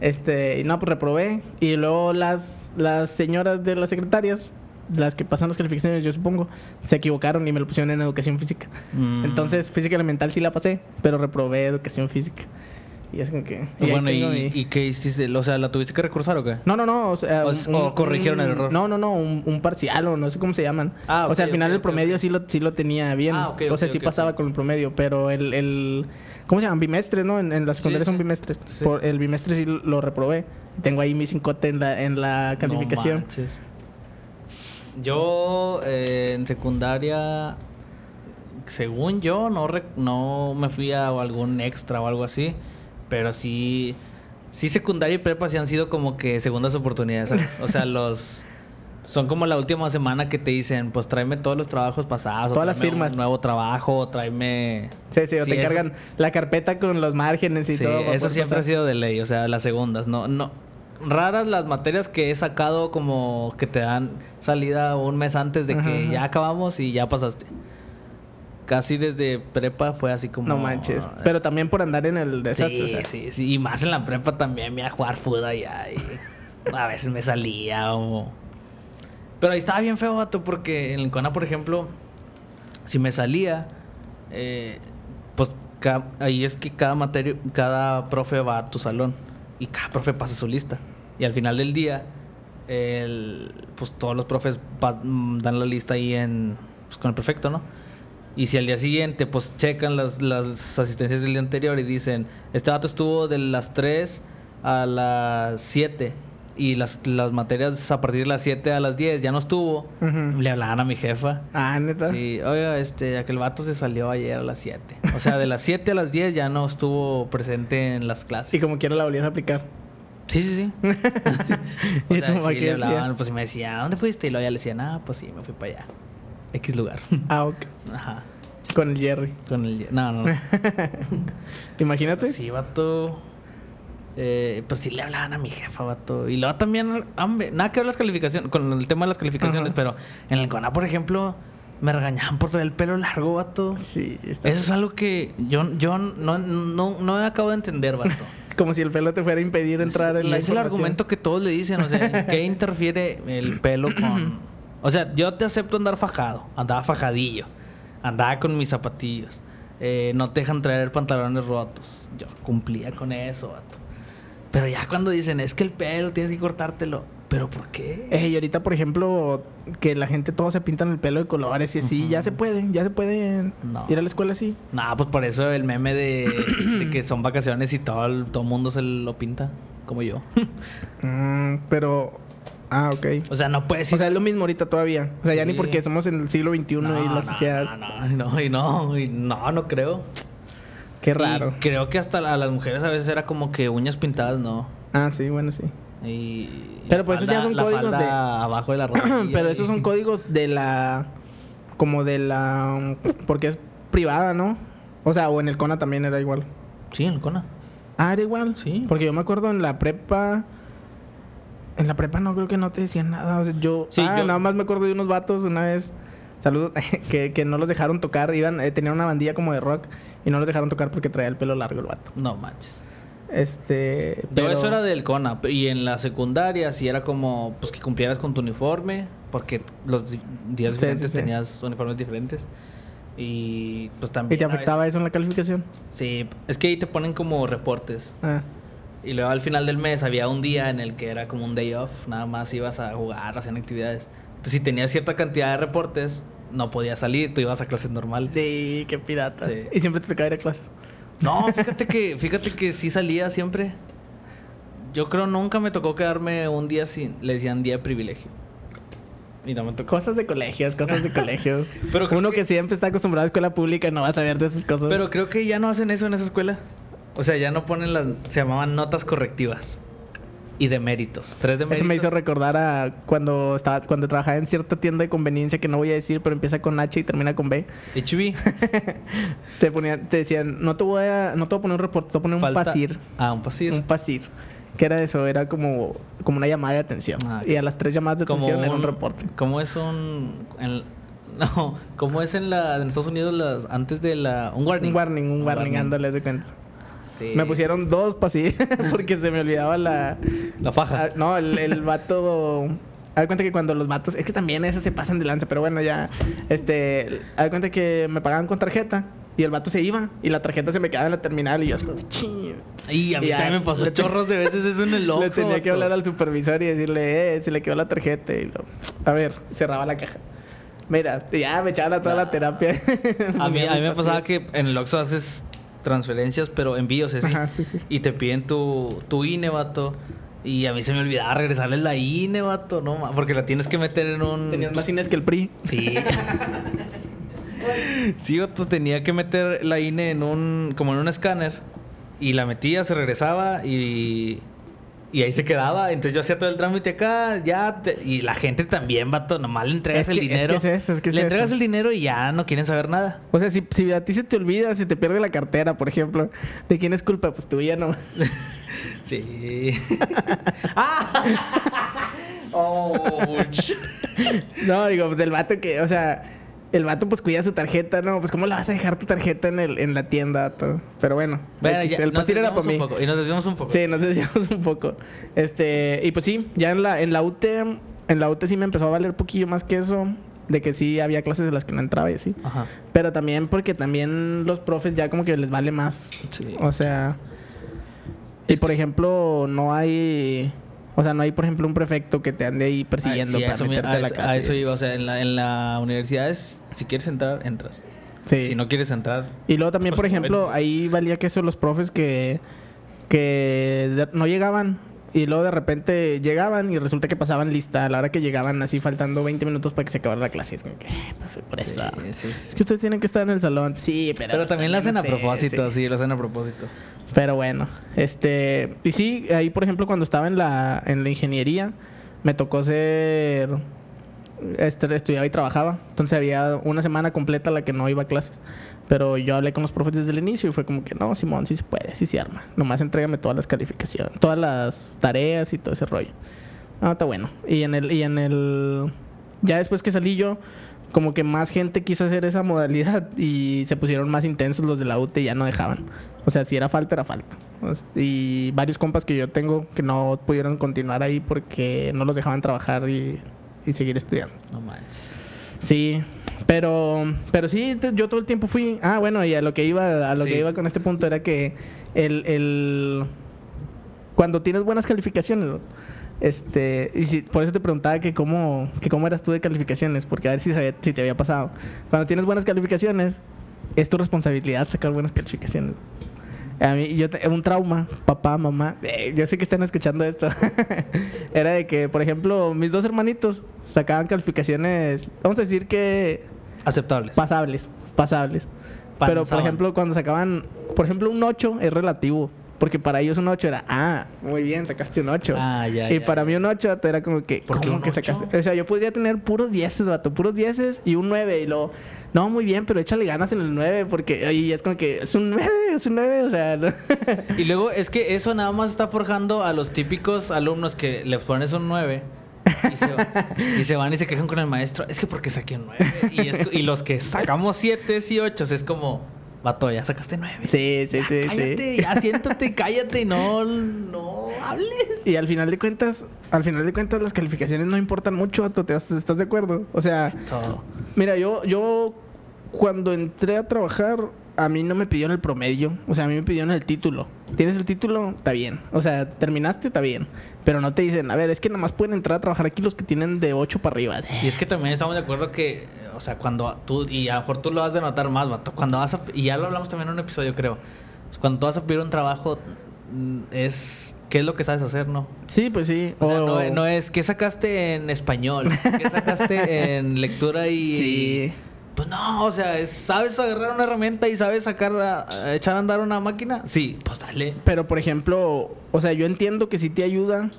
Este, y no, pues reprobé. Y luego las, las señoras de las secretarias, las que pasan las calificaciones, yo supongo, se equivocaron y me lo pusieron en educación física. Mm. Entonces, física elemental sí la pasé, pero reprobé educación física. Y es como que. y bueno, ¿y, mi- ¿y qué hiciste? O sea, ¿la tuviste que recursar o qué? No, no, no. O, sea, O corrigieron el error. No, no, no. Un, un parcial o no sé cómo se llaman. Ah, o sea, al final el promedio. Sí, lo, sí lo tenía bien. Ah, o sea, sí pasaba con el promedio. Pero el. el ¿Cómo se llaman? Bimestres, ¿no? En, en la secundaria Sí, son sí. bimestres. Sí. Por, el bimestre sí lo reprobé. Tengo ahí mi cincote en la, en la calificación. No manches. Yo eh, en secundaria, según yo, no, rec- no me fui a algún extra o algo así, pero sí, sí secundaria y prepa sí han sido como que segundas oportunidades, ¿sabes? O sea, los... Son como la última semana que te dicen, pues tráeme todos los trabajos pasados. o Todas las tráeme firmas. Un nuevo trabajo, o tráeme... sí, sí, o Sí, te eso encargan la carpeta con los márgenes y Sí, todo. eso siempre ha sido de ley, o sea, las segundas, no, no. Raras las materias que he sacado como que te dan salida un mes antes de que Ajá, ajá. ya acabamos y ya pasaste. Casi desde prepa fue así como... No manches. Pero también por andar en el desastre. sí, o sea. sí, sí. Y más en la prepa también me iba a jugar fútbol allá y a veces me salía o... Pero ahí estaba bien feo, vato, porque en el CONA, por ejemplo, si me salía, eh, pues ahí es que cada materia, cada profe va a tu salón y cada profe pasa su lista. Y al final del día, el- pues todos los profes mm, dan la lista ahí en, pues, con el prefecto, ¿no? Y si al día siguiente, pues checan las, las asistencias del día anterior y dicen, este vato estuvo de las 3 a las 7 y las, las materias a partir de las 7 a las 10 ya no estuvo, le hablaban a mi jefa. Ah, neta. Sí, oiga, este, aquel vato se salió ayer a las 7. O sea, de las 7 a las 10 ya no estuvo presente en las clases. Y como quiera la volvías a aplicar. Sí, sí, sí. o ¿Y sea, sí, le decía? hablaban, pues y me decía, ¿a dónde fuiste? Y luego ya le decían, ah, pues sí, me fui para allá. X lugar. Ah, ok. Ajá. Con el Jerry. Con el... No, no. no. Imagínate. Sí, vato. Eh, pues sí le hablaban a mi jefa, vato. Y luego también, hombre, nada que ver las calificaciones, con el tema de las calificaciones, Ajá. pero en el CONA, por ejemplo, me regañaban por traer el pelo largo, vato. Sí, está. Eso es algo que yo, yo no, no, no acabo de entender, vato. Como si el pelo te fuera a impedir entrar en y la es el argumento que todos le dicen, o sea, ¿en ¿qué interfiere el pelo con...? O sea, yo te acepto andar fajado, andaba fajadillo, andaba con mis zapatillos, eh, no te dejan traer pantalones rotos, yo cumplía con eso, vato. Pero ya cuando dicen, es que el pelo tienes que cortártelo, ¿pero por qué? Eh, y ahorita, por ejemplo, que la gente todos se pintan el pelo de colores y así, ya se puede, ya se puede No. ir a la escuela así. No, pues por eso el meme de, de que son vacaciones y todo el todo mundo se lo pinta, como yo. Mm, pero. Ah, ok. o sea, no puedes O sea, es lo mismo ahorita todavía. O sea, ya ni porque somos en el siglo XXI y la sociedad. No, no, no, y no, y no, no creo. Qué raro. Y creo que hasta a las mujeres a veces era como que uñas pintadas, ¿no? Ah, sí, bueno, sí. Y Pero pues esos ya son códigos de- abajo de la rodilla. Pero esos son códigos de la. Como de la. Porque es privada, ¿no? O sea, o en el CONA también era igual. Sí, en el Cona. Ah, era igual. Sí. Porque yo me acuerdo en la prepa. En la prepa no creo que no te decían nada. O sea, yo. Sí, ah, yo- nada más me acuerdo de unos vatos una vez. Saludos. que, que no los dejaron tocar. Iban, eh, tenían una bandilla como de rock. Y no los dejaron tocar porque traía el pelo largo el vato. No manches. Este. Pero eso era del Cona. Y en la secundaria sí era como pues que cumplieras con tu uniforme. Porque los días Sí, diferentes sí, tenías uniformes diferentes. Y pues ¿Y también. te a veces- afectaba eso en la calificación? Sí, es que ahí te ponen como reportes. Ah. Y luego al final del mes había un día en el que era como un day off, nada más ibas a jugar, hacían actividades. Entonces si tenías cierta cantidad de reportes, no podías salir, tú ibas a clases normales. Sí, qué pirata. Sí. Y siempre te tocaba ir a clases. No, fíjate que, fíjate que sí salía siempre. Yo creo nunca me tocó quedarme un día sin, le decían día de privilegio. Y no me tocó. Cosas de colegios, cosas de colegios. Pero Uno que- que... siempre está acostumbrado a escuela pública no va a saber de esas cosas. Pero creo que ya no hacen eso en esa escuela. O sea, ya no ponen las... Se llamaban notas correctivas. Y de méritos. Tres de méritos. Eso me hizo recordar a cuando estaba cuando trabajaba en cierta tienda de conveniencia que no voy a decir, pero empieza con H y termina con B. HB. Te ponían, te decían, no te voy a, no te voy a poner un reporte, te voy a poner un pasir. Ah, un pasir. Un pasir. ¿Qué era eso? Era como, como una llamada de atención. Ah. Y a las tres llamadas de atención era un reporte. ¿Cómo es un... en- no, ¿cómo es en, la, en Estados Unidos las, antes de la... Un warning? Un warning, un warning, ándale, haz de cuenta. Sí. Me pusieron dos pasir porque se me olvidaba la... La faja. Ah, no, el, el vato. Haz cuenta que cuando los vatos. Es que también esos se pasan de lanza, pero bueno, ya. Este. Haz cuenta que me pagaban con tarjeta. Y el vato se iba. Y la tarjeta se me quedaba en la terminal. Y yo así. Y a mí Y también me pasó chorros de veces eso en el Oxxo. Le tenía que hablar al supervisor y decirle, eh, se le quedó la tarjeta. Y lo, a ver, cerraba la caja. Mira, ya me echaban a toda la terapia. A mí, a mí me pasaba que en el Oxxo haces transferencias, pero envíos, ¿sí? Ajá, sí, sí. Y te piden tu, tu INE, vato. Y a mí se me olvidaba regresarles la INE, vato. No, porque la tienes que meter en un... Tenías más cines que el PRI. Sí. sí, vato, tenía que meter la INE en un... Como en un escáner. Y la metía, se regresaba y... Y ahí se quedaba. Entonces yo hacía todo el trámite acá, ya. te- y la gente también, vato. Nomás le entregas Es el que- es dinero. que es eso, es que es le entregas eso. el dinero y ya no quieren saber nada. O sea, si, si a ti se te olvida, si te pierde la cartera, por ejemplo, ¿de quién es culpa? Pues tuya, ¿no? Sí. ¡Ah! Ouch. No, digo, pues el vato que, o sea, el vato pues cuida su tarjeta, ¿no? Pues ¿cómo le vas a dejar tu tarjeta en, el, en la tienda? todo? Pero bueno, Bueno, X, ya, el pasir era para mí. un poco, y nos desviamos un poco. Sí, nos desviamos un poco. Este, y pues sí, ya en la, en la UT, en la UT sí me empezó a valer poquillo más que eso. De que sí había clases de las que no entraba y así. Ajá. Pero también porque también los profes ya como que les vale más. Sí. O sea. Y por ejemplo, no hay. O sea, no hay, por ejemplo, un prefecto que te ande ahí persiguiendo Ah, sí, a para eso, meterte a a la casa. a eso iba. O sea, en la, en la universidad es... Si quieres entrar, entras. Sí. Si no quieres entrar... Y luego también, por Pues, ejemplo, vente. ahí valía que eso los profes que, que no llegaban. Y luego de repente llegaban y resulta que pasaban lista a la hora que llegaban, así faltando 20 minutos para que se acabara la clase. Es como que, "Eh, profe, por eso. Sí, sí, sí. Es que ustedes tienen que estar en el salón. Sí, pero. Pero pues, también lo hacen a propósito, sí. sí, lo hacen a propósito. Pero bueno, este. Y sí, ahí, por ejemplo, cuando estaba en la, en la ingeniería, me tocó ser. Este, estudiaba y trabajaba. Entonces había una semana completa la que no iba a clases. Pero yo hablé con los profes desde el inicio y fue como que no, Simón, sí se puede, sí se arma. Nomás entrégame todas las calificaciones, todas las tareas y todo ese rollo. Ah, está bueno. Y en el, y en el. Ya después que salí yo, como que más gente quiso hacer esa modalidad y se pusieron más intensos los de la UT y ya no dejaban. O sea, si era falta, era falta. Y varios compas que yo tengo que no pudieron continuar ahí porque no los dejaban trabajar y, y seguir estudiando. No manches. Sí, pero, pero sí, yo todo el tiempo fui. Ah, bueno, y a lo que iba, a lo Sí. que iba con este punto era que el, el cuando tienes buenas calificaciones, este, y si- por eso te preguntaba que cómo, que cómo eras tú de calificaciones, porque a ver si sabía- si te había pasado. Cuando tienes buenas calificaciones, es tu responsabilidad sacar buenas calificaciones. A mí, yo te- un trauma, papá, mamá, eh, yo sé que están escuchando esto. Era de que, por ejemplo, mis dos hermanitos sacaban calificaciones, vamos a decir que Aceptables. pasables, pasables. Pero, por ejemplo, cuando sacaban, por ejemplo, un 8 es relativo. Porque para ellos un 8 era, ah, muy bien, sacaste un 8. Ah, ya, y ya, para ya. mí un 8 era como que, ¿Por ¿cómo que sacaste? O sea, yo podría tener puros 10, vato, puros 10 y un 9. Y luego, no, muy bien, pero échale ganas en el 9. Porque, y es como que, es un 9, es un 9. O sea, no. Y luego es que eso nada más está forjando a los típicos alumnos que le pones un 9 y se, y se van y se quejan con el maestro. Es que porque saqué un 9. Y, es- y los que sacamos 7 y 8 es como, vato, ya sacaste 9. sí, sí, sí, cállate, sí. ya siéntate, cállate no, no hables. Y al final de cuentas, al final de cuentas, las calificaciones no importan mucho, vato, ¿te- ¿estás de acuerdo? O sea, Todo. Mira, yo, yo cuando entré a trabajar, a mí no me pidieron el promedio. O sea, a mí me pidieron el título. ¿Tienes el título? Está bien. O sea, terminaste, está bien. Pero no te dicen, a ver, es que nada más pueden entrar a trabajar aquí los que tienen de 8 para arriba. Y es que también estamos de acuerdo que, o sea, cuando tú, y a lo mejor tú lo has de notar más, vato, cuando vas a, y ya lo hablamos también en un episodio, creo, cuando tú vas a pedir un trabajo, mm, es qué es lo que sabes hacer, ¿no? Sí, pues sí. O sea, no, no es, ¿qué sacaste en español? ¿Qué sacaste en lectura y...? Sí. Pues no, o sea, es- ¿sabes agarrar una herramienta y sabes sacar, a- a echar a andar una máquina? Sí, pues dale. Pero, por ejemplo, o sea, yo entiendo que sí te ayuda,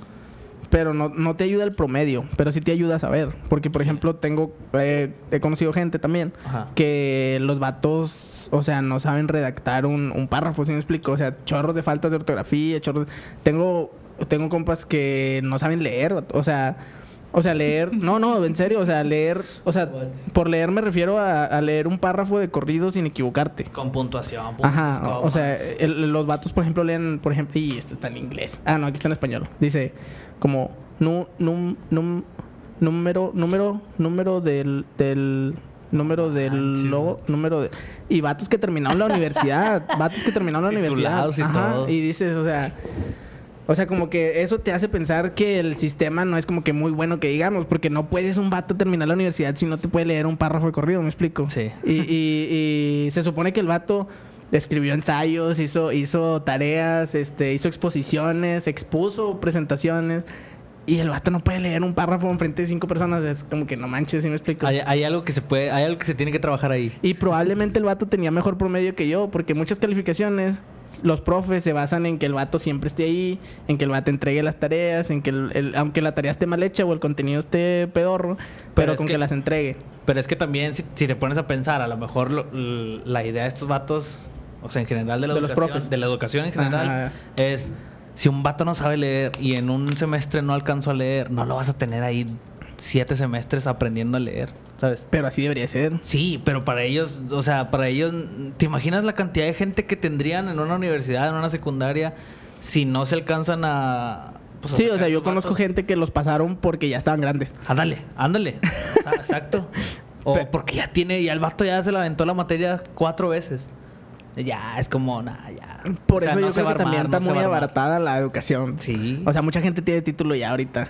pero no, no te ayuda el promedio, pero sí te ayuda a saber. Porque, por ejemplo, tengo, eh, he conocido gente también Ajá. que los vatos, o sea, no saben redactar un, un párrafo, ¿sí me explico? O sea, chorros de faltas de ortografía, chorros... Tengo, tengo compas que no saben leer, o sea... O sea, leer... No, no, en serio, o sea, leer... O sea, por leer me refiero a, a leer un párrafo de corrido sin equivocarte. Con puntuación, puntos, Ajá, o sea, el- los vatos, por ejemplo, leen, por ejemplo, y esto está en inglés. Ah, no, aquí está en español. Dice como nu, num, num, número, número, número del, del, número del logo, número de... Y vatos que terminaron la universidad, vatos que terminaron la universidad. Ajá, y dices, o sea... O sea, como que eso te hace pensar que el sistema no es como que muy bueno que digamos, porque no puedes un vato terminar la universidad si no te puede leer un párrafo de corrido, ¿me explico? Sí. Y, y- y se supone que el vato escribió ensayos, hizo, hizo tareas, este, hizo exposiciones, expuso presentaciones. Y el vato no puede leer un párrafo enfrente de cinco personas. Es como que no manches, ¿sí me explico? Hay, hay algo que se puede, hay algo que se tiene que trabajar ahí. Y probablemente el vato tenía mejor promedio que yo, porque muchas calificaciones, los profes se basan en que el vato siempre esté ahí, en que el vato entregue las tareas, en que el, el- aunque la tarea esté mal hecha o el contenido esté pedorro, pero, es con que... que- las entregue. Pero es que también, si, si te pones a pensar, a lo mejor lo- la idea de estos vatos, o sea, en general de la De los profes. de la educación en general, Ajá. es si un vato no sabe leer y en un semestre no alcanzó a leer, no lo vas a tener ahí siete semestres aprendiendo a leer, ¿sabes? Pero así debería ser. Sí, pero para ellos, o sea, para ellos, ¿te imaginas la cantidad de gente que tendrían en una universidad, en una secundaria, si no se alcanzan a... pues, a Sí, o sea, yo conozco vatos? gente que los pasaron porque ya estaban grandes. Ándale, ándale. O sea, Exacto. O porque ya tiene, ya el vato ya se la aventó la materia cuatro veces. Ya, es como, nada, ya. Por O sea, eso no yo creo que también armar, está no muy abaratada la educación. Sí. O sea, mucha gente tiene título ya ahorita.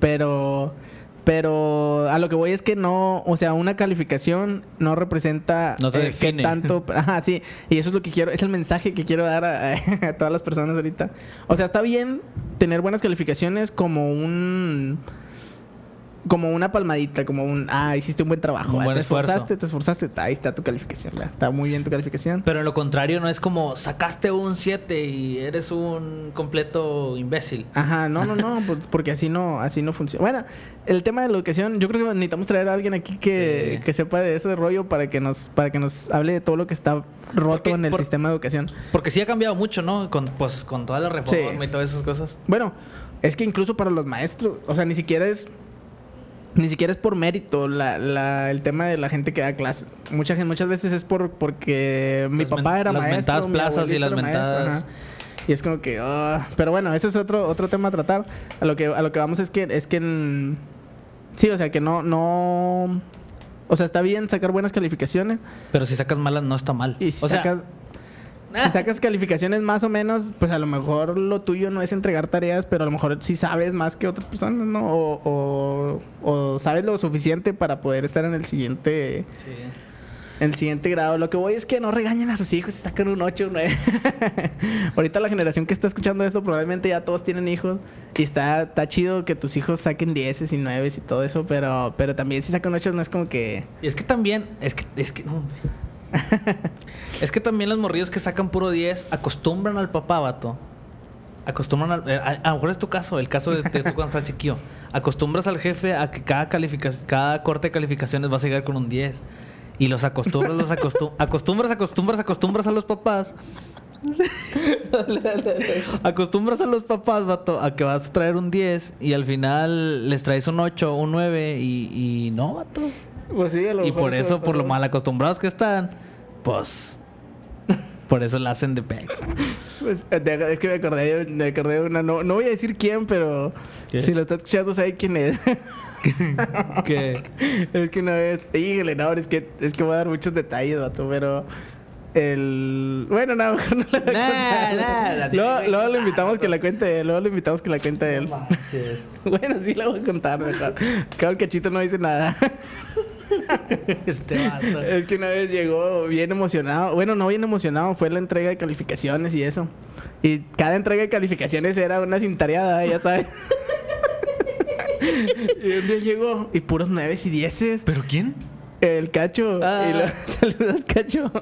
Pero, pero a lo que voy es que no, o sea, una calificación no representa No te eh, qué tanto. Ajá, sí. Y eso es lo que quiero, es el mensaje que quiero dar a, a todas las personas ahorita. O sea, está bien tener buenas calificaciones como un como una palmadita, como un, ah, hiciste un buen trabajo, Un ah, buen te esfuerzo. esforzaste, te esforzaste, ahí está tu calificación, ¿verdad? está muy bien tu calificación. Pero en lo contrario, no es como sacaste un 7 y eres un completo imbécil. Ajá, no, no, no, pues, porque así no, así no funciona. Bueno, el tema de la educación, yo creo que necesitamos traer a alguien aquí que, Sí. que sepa de ese rollo para que nos, para que nos hable de todo lo que está roto Porque- en el por- sistema de educación. Porque sí ha cambiado mucho, ¿no? Con, pues con toda la reforma Sí. y todas esas cosas. Bueno, es que incluso para los maestros, o sea, ni siquiera es, ni siquiera es por mérito la, la- el tema de la gente que da clases. Mucha gente, muchas veces es por porque mi Las papá era las maestro, mentadas mi plazas y las maestro, mentadas-. Y es como que, ah, pero bueno, ese es otro otro tema a tratar. A lo que a lo que vamos es que es que en- sí, o sea, que no no o sea, está bien sacar buenas calificaciones Pero si sacas malas, no está mal. y si o sea, sacas si sacas calificaciones más o menos, pues a lo mejor lo tuyo no es entregar tareas, pero a lo mejor sí sabes más que otras personas, ¿no? O, o, o sabes lo suficiente para poder estar en el siguiente Sí. en el siguiente grado. Lo que voy es que no regañen a sus hijos y sacan un 8 un 9. Ahorita la generación que está escuchando esto probablemente ya todos tienen hijos y está, está chido que tus hijos saquen 10 y 9 y todo eso, pero, pero también si sacan 8 no es como que... Y es que también, es que, es que, no. es que también los morrillos que sacan puro 10 acostumbran al papá, vato. Acostumbran al. eh, A, a lo mejor es tu caso, el caso de, de tú cuando estás chiquillo. Acostumbras al jefe a que cada, calificación, cada corte de calificaciones vas a llegar con un 10. Y los acostumbras, los acostum- acostumbras, acostumbras, acostumbras a los papás. acostumbras a los papás, vato, a que vas a traer un 10 y al final les traes un 8, un 9 y, y no, vato. Pues sí, a lo Y por eso, por lo mal acostumbrados que están, pues. Por eso la hacen de pex. Pues, de- es que me acordé, de- me acordé de una. No, no voy a decir quién, pero ¿Qué? si lo está escuchando, sabe quién es. que. es que una vez. Híjole, no, es que, es que voy a dar muchos detalles, vato, pero. El. Bueno, no, mejor no lo voy a Nah, contar. nah, luego, luego lo invitamos que la cuente él. Luego lo invitamos que la cuente él. bueno, sí la voy a contar mejor. Acá el cachito no dice nada. este vato. Es que una vez llegó bien emocionado. Bueno, no bien emocionado, fue la entrega de calificaciones y eso. Y cada entrega de calificaciones era una cintareada, ya sabes. y un día llegó y puros nueves y dieces. ¿Pero quién? El cacho. Ah. Y luego, saludos, cacho.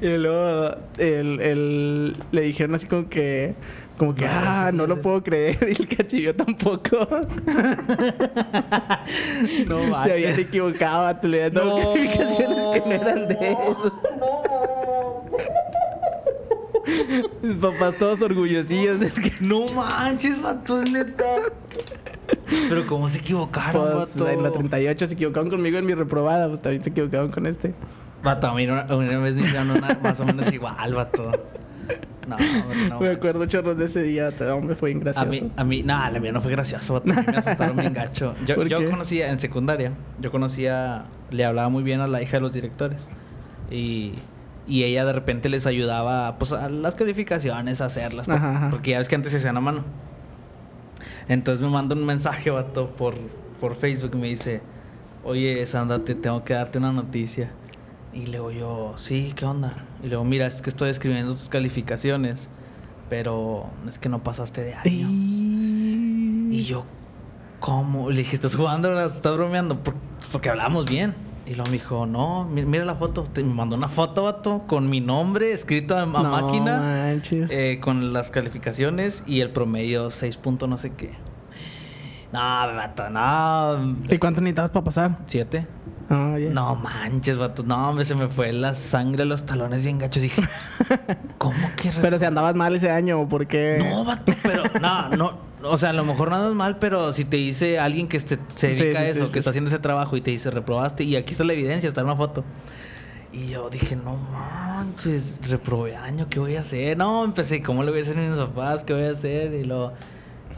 Y luego el, el- le dijeron así como que. Como que, No, ah, eso no lo puedo creer. Y el yo tampoco. No Se habían equivocado. Te le No. calificaciones que no eran de él. Mis papás todos orgullosillos. No manches, vato, es neta. Pero cómo se equivocaron, Pues, vato. en la 38 se equivocaron conmigo en mi reprobada. Pues también se equivocaron con este. Vato, a mí una, una vez me hicieron una más o menos igual, vato. No, hombre, no. me acuerdo chorros de ese día. Hombre, fue A ingracioso. mí, a mí, nada, la mía no fue gracioso. A me asustaron bien gacho. Yo, ¿Por yo qué? conocía, en secundaria, yo conocía, le hablaba muy bien a la hija de los directores. Y, y ella de repente les ayudaba, pues, a las calificaciones, a hacerlas. por- Ajá, ajá. Porque ya ves que antes se hacían a mano. Entonces me manda un mensaje, vato, por, por Facebook y me dice, oye, Sandra, te tengo que darte una noticia. Y luego yo, sí, ¿qué onda? Y luego, mira, es que estoy escribiendo tus calificaciones, pero es que no pasaste de año. Y Y yo, ¿cómo? Le dije, ¿estás jugando? ¿Estás bromeando? Por- porque hablábamos bien. Y luego me dijo, no, mi- mira la foto. Te- me mandó una foto, vato, con mi nombre escrito a, a No máquina, manches. eh, con las calificaciones y el promedio 6 punto no sé qué. No, vato, no. ¿Y cuánto necesitabas para pasar? ¿Siete? Ah. No manches, vato. No, hombre, se me fue la sangre a los talones bien gachos. Dije, ¿cómo que Pero si andabas mal ese año, ¿por qué? No, vato, pero no, no. O sea, a lo mejor no andas mal, pero si te dice alguien que este- se Sí, dedica sí, a eso, sí, que está haciendo ese trabajo y te dice reprobaste, y aquí está la evidencia, está en una foto. Y yo dije, no manches, reprobé año, ¿qué voy a hacer? No, empecé, ¿cómo le voy a hacer a mis papás? ¿Qué voy a hacer? Y luego,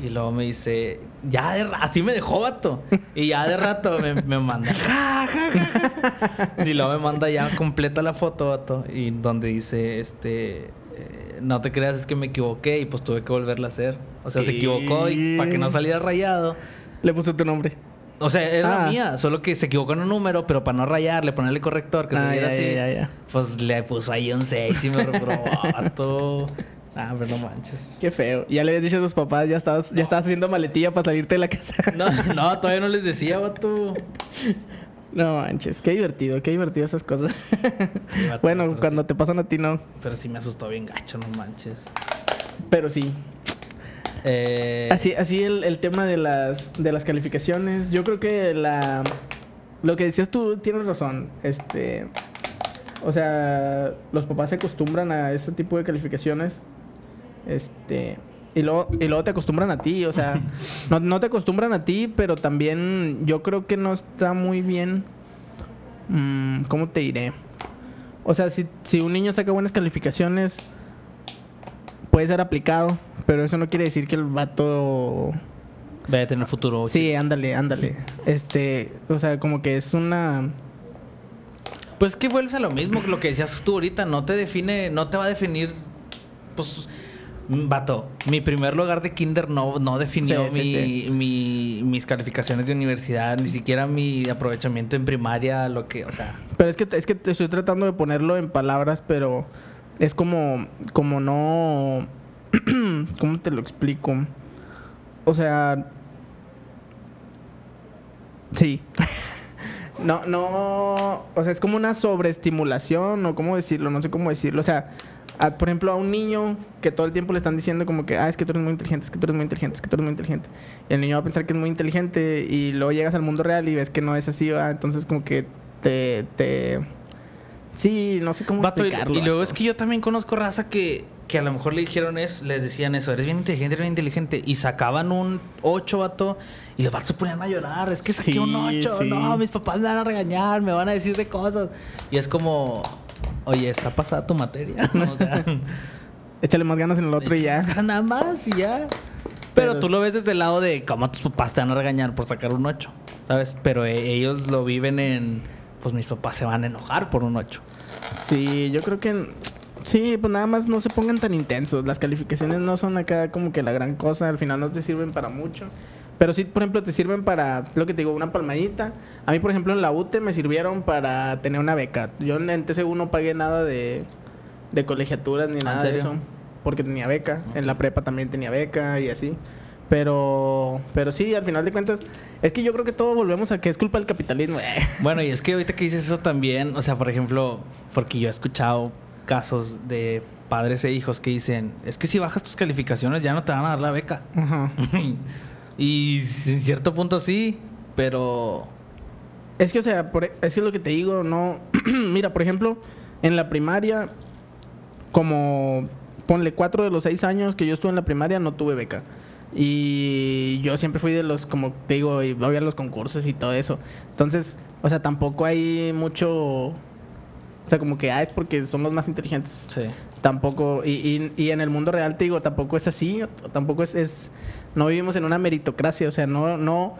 y luego me dice, ya de ra- así me dejó, vato. Y ya de rato me, me manda, ja, ja, ja, ja. Y luego me manda ya completa la foto, vato. Y donde dice, este, eh, no te creas, es que me equivoqué y pues tuve que volverla a hacer. O sea, se equivocó y para que no saliera rayado. Le puse tu nombre. O sea, es la Ah. mía, solo que se equivocó en un número, pero para no rayarle, ponerle corrector, que se Ah, viera ya, así. ya, ya, ya. Pues le puso ahí un 6 y me reprobó, vato. Ah, pero no manches. Qué feo. Ya le habías dicho a tus papás, ya estabas, ya estabas haciendo maletilla para salirte de la casa. No, no, todavía no les decía, vato. No manches, qué divertido, qué divertido esas cosas. Sí, vato, bueno, cuando sí. te pasan a ti no, Pero sí me asustó bien gacho, no manches. pero sí. Eh, Así, así el, el tema de las, de las calificaciones. Yo creo que la. Lo que decías tú tienes razón. Este. O sea, los papás se acostumbran a ese tipo de calificaciones. Este. Y luego, y luego te acostumbran a ti. O sea, no, no te acostumbran a ti, pero también yo creo que no está muy bien. mm, ¿Cómo te diré? O sea, si, si un niño saca buenas calificaciones, puede ser aplicado, pero eso no quiere decir que el vato... Voy a tener futuro. Sí, ándale, ándale. Este, o sea, como que es una... Pues que vuelves a lo mismo que lo que decías tú ahorita. No te define, no te va a definir. Pues, vato, mi primer lugar de kinder no, no definió Sí, mi, sí. mi- mis calificaciones de universidad, ni siquiera mi aprovechamiento en primaria, lo que, o sea. Pero es que, es que te estoy tratando de ponerlo en palabras, pero es como, como no... ¿Cómo te lo explico? O sea... Sí. no, no... O sea, es como una sobreestimulación o cómo decirlo, no sé cómo decirlo. O sea, a- por ejemplo, a un niño que todo el tiempo le están diciendo como que, ah, es que tú eres muy inteligente, es que tú eres muy inteligente, es que tú eres muy inteligente. Y el niño va a pensar que es muy inteligente y luego llegas al mundo real y ves que no es así, ¿va? Entonces como que te... te... Sí, no sé cómo Vato, y, explicarlo. y luego vato. es que yo también conozco raza que, que a lo mejor le dijeron eso, les decían eso, eres bien inteligente, eres bien inteligente. Y sacaban un 8, vato, y los vatos se ponían a llorar. Es que saqué un Sí, 8, sí. no, mis papás me van a regañar, me van a decir de cosas. Y es como, oye, está pasada tu materia. o sea, Échale más ganas en el otro y ya. Nada más y ya. Pero Pero tú es- lo ves desde el lado de cómo tus papás te van a regañar por sacar un 8, ¿sabes? Pero eh, ellos lo viven en, pues mis papás se van a enojar por un 8. Sí, yo creo que... Sí, pues nada más no se pongan tan intensos. Las calificaciones no son acá como que la gran cosa. Al final no te sirven para mucho. Pero sí, por ejemplo, te sirven para, lo que te digo, una palmadita. A mí, por ejemplo, en la UTE me sirvieron para tener una beca. Yo en TCU no pagué nada de, de colegiaturas ni ¿En nada de eso. Porque tenía beca. En la prepa también tenía beca y así. Pero, pero sí, al final de cuentas, es que yo creo que todo volvemos a que es culpa del capitalismo. Bueno, y es que ahorita que dices eso también, o sea, por ejemplo, porque yo he escuchado casos de padres e hijos que dicen, es que si bajas tus calificaciones ya no te van a dar la beca. Ajá. y en cierto punto sí, pero... Es que, o sea, por- es que es lo que te digo, no. Mira, por ejemplo, en la primaria, como ponle cuatro de los seis años que yo estuve en la primaria, no tuve beca. Y yo siempre fui de los, como te digo, y voy a los concursos y todo eso. Entonces, o sea, tampoco hay mucho. O sea, como que, ah, es porque son los más inteligentes. Sí. Tampoco, y, y, y en el mundo real te digo, tampoco es así, tampoco es, es, no vivimos en una meritocracia, o sea, no, no,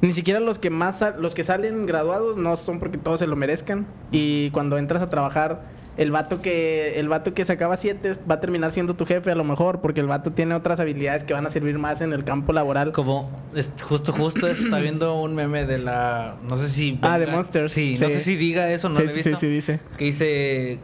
ni siquiera los que más, sal- los que salen graduados no son porque todos se lo merezcan, y cuando entras a trabajar, el vato que, el vato que sacaba siete va a terminar siendo tu jefe a lo mejor, porque el vato tiene otras habilidades que van a servir más en el campo laboral. Como es- justo, justo está viendo un meme de la... No sé si... Ah, de Monsters. Sí, Sí. no sé si diga eso, no sí, lo he sí, sí, visto. sí, dice. Que dice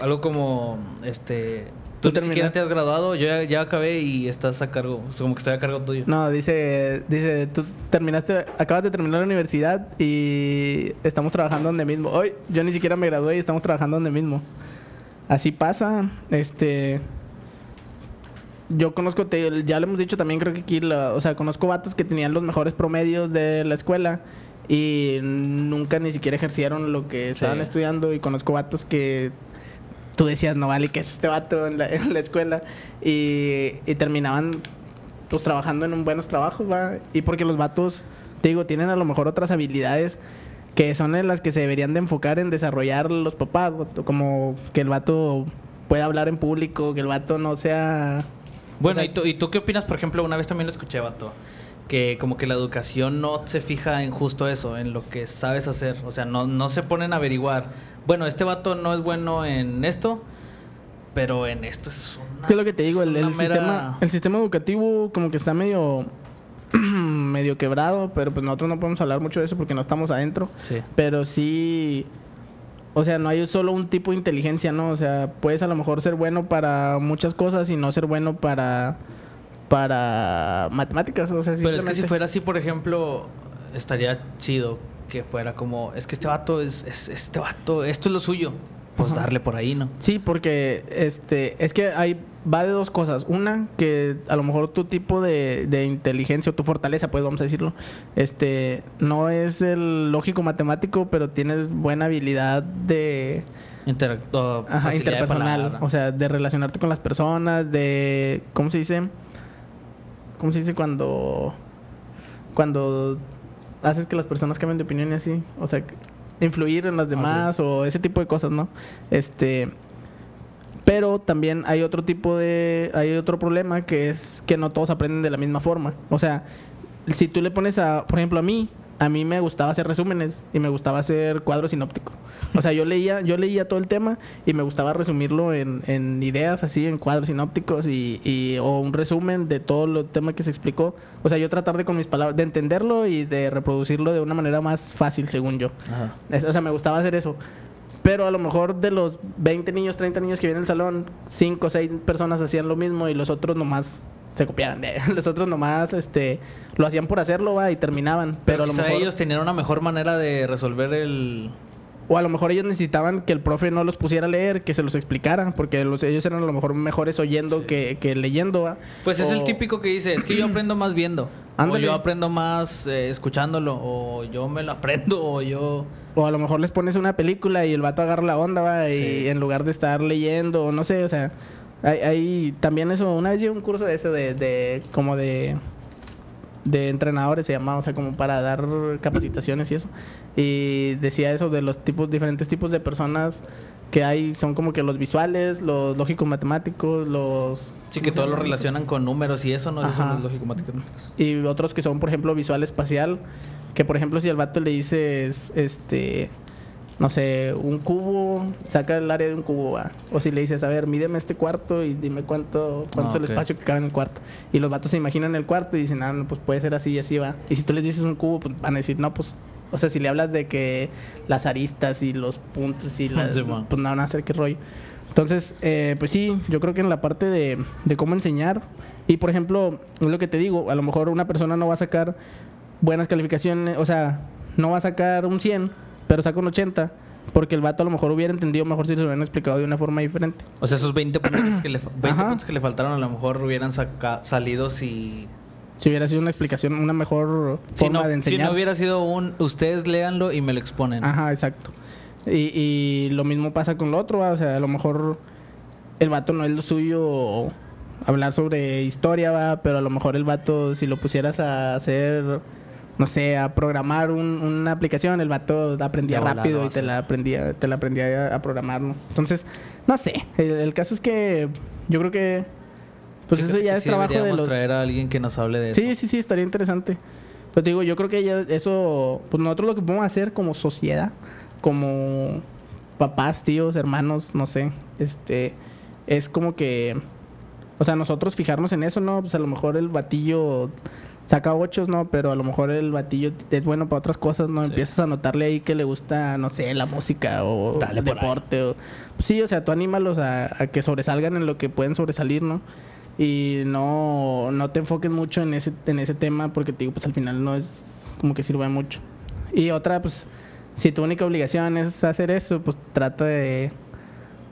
algo como, este... Tú, Tú ni siquiera te has graduado, yo ya, ya acabé y estás a cargo, como que estoy a cargo tuyo. No, dice, dice, tú terminaste, acabas de terminar la universidad y estamos trabajando donde mismo. Hoy yo ni siquiera me gradué y estamos trabajando donde mismo. Así pasa, este yo conozco, te- ya lo hemos dicho también, creo que aquí, la- o sea, conozco vatos que tenían los mejores promedios de la escuela y nunca ni siquiera ejercieron lo que estaban Sí. estudiando y conozco vatos que tú decías, no vale, que es este vato en la, en la escuela y, y terminaban pues trabajando en un buenos trabajos, va, y porque los vatos, te digo, tienen a lo mejor otras habilidades que son en las que se deberían de enfocar en desarrollar los papás, vato, como que el vato pueda hablar en público, que el vato no sea Bueno, O sea, ¿y, tú, ¿y tú qué opinas? Por ejemplo, una vez también lo escuché, Vato, que como que la educación no se fija en justo eso, en lo que sabes hacer. O sea, no, no se ponen a averiguar, bueno, este vato no es bueno en esto, pero en esto es una... ¿Qué es lo que te digo? El, una el mera- sistema, el sistema educativo como que está medio, medio quebrado, pero pues nosotros no podemos hablar mucho de eso porque no estamos adentro. Sí. Pero sí, o sea, no hay solo un tipo de inteligencia, ¿no? O sea, puedes a lo mejor ser bueno para muchas cosas y no ser bueno para, para matemáticas. O sea, Pero es que si fuera así, por ejemplo, estaría chido que fuera como, es que este vato es, es este vato, esto es lo suyo. Pues Ajá. darle por ahí, ¿no? Sí, porque este es que hay va de dos cosas. Una, que a lo mejor tu tipo de, de inteligencia o tu fortaleza, pues vamos a decirlo, este no es el lógico matemático, pero tienes buena habilidad de ajá, de interpersonal, o sea, de relacionarte con las personas, de ¿cómo se dice? ¿Cómo se dice cuando cuando haces que las personas cambien de opinión y así? O sea, influir en las demás o ese tipo de cosas, ¿no? Este pero también hay otro tipo de hay otro problema que es que no todos aprenden de la misma forma. O sea, si tú le pones a, por ejemplo, a mí, a mí me gustaba hacer resúmenes y me gustaba hacer cuadros sinópticos. O sea, yo leía, yo leía todo el tema y me gustaba resumirlo en, en ideas así, en cuadros sinópticos y, y- o un resumen de todo el tema que se explicó. O sea, yo tratar de con mis palabras, de entenderlo y de reproducirlo de una manera más fácil, según yo. Ajá. O sea, me gustaba hacer eso. Pero a lo mejor de los 20 niños, 30 niños que vienen al salón, 5 o 6 personas hacían lo mismo y los otros nomás se copiaban. Los otros nomás este, lo hacían por hacerlo va, y terminaban. Pero, Pero, a lo mejor... ellos tenían una mejor manera de resolver el... O a lo mejor ellos necesitaban que el profe no los pusiera a leer, que se los explicara, porque los, ellos eran a lo mejor mejores oyendo Sí. que, que leyendo. ¿va? Pues es el típico que dice, es que yo aprendo más viendo. Ándale. O yo aprendo más eh, escuchándolo. O yo me lo aprendo. O yo... O a lo mejor les pones una película y el vato agarra la onda, va, y Sí. en lugar de estar leyendo, o no sé, o sea, hay, hay también eso, una vez llevé un curso de ese de, de como de de entrenadores se llamaba, o sea, como para dar capacitaciones y eso. Y decía eso de los tipos diferentes tipos de personas que hay, son como que los visuales, los lógicos matemáticos, los Sí, que ¿cómo se todo lo eso? relacionan con números y eso, ¿no? Eso Ajá. no es lógico matemáticos. Y otros que son, por ejemplo, visual espacial. Que, por ejemplo, si al vato le dices, este... no sé, un cubo, saca el área de un cubo, va. O si le dices, a ver, mídeme este cuarto y dime cuánto, cuánto es Ah, el ok. espacio que cabe en el cuarto. Y los vatos se imaginan el cuarto y dicen, ah, no, pues puede ser así y así va. Y si tú les dices un cubo, pues van a decir, no, pues, o sea, si le hablas de que las aristas y los puntos y las, Sí, pues no van a hacer qué rollo. Entonces, eh, pues sí, yo creo que en la parte de, de cómo enseñar, y por ejemplo, es lo que te digo, a lo mejor una persona no va a sacar buenas calificaciones, o sea, no va a sacar un 100, pero saca un 80, porque el vato a lo mejor hubiera entendido mejor si se lo hubieran explicado de una forma diferente. O sea, esos 20 puntos que le, fa- 20 Ajá. puntos que le faltaron a lo mejor hubieran saca- salido si... Si hubiera sido una explicación, una mejor Si forma no, de si enseñar. no hubiera sido un... Ustedes léanlo y me lo exponen. Ajá, exacto. Y, y lo mismo pasa con lo otro, ¿va? o sea, a lo mejor el vato no es lo suyo hablar sobre historia, va, pero a lo mejor el vato, si lo pusieras a hacer, no sé, a programar un- una aplicación, el vato aprendía rápido y te la aprendía, te la aprendía a, programar, ¿no? Entonces, no sé, el, el caso es que yo creo que pues eso ya que es sí trabajo de los traer a alguien que nos hable de eso. Sí, sí, sí, estaría interesante. Pero te digo, yo creo que ya eso, pues nosotros lo que podemos hacer como sociedad, como papás, tíos, hermanos, no sé, este, es como que, o sea, nosotros fijarnos en eso, ¿no? Pues a lo mejor el batillo saca ochos, ¿no? Pero a lo mejor el batillo es bueno para otras cosas, ¿no? Sí. Empiezas a notarle ahí que le gusta, no sé, la música o Dale el deporte. O, pues sí, o sea, tú anímalos a, a que sobresalgan en lo que pueden sobresalir, ¿no? Y no, no te enfoques mucho en ese, en ese tema porque te digo, pues al final no es como que sirva mucho. Y otra, pues, si tu única obligación es hacer eso, pues trata de...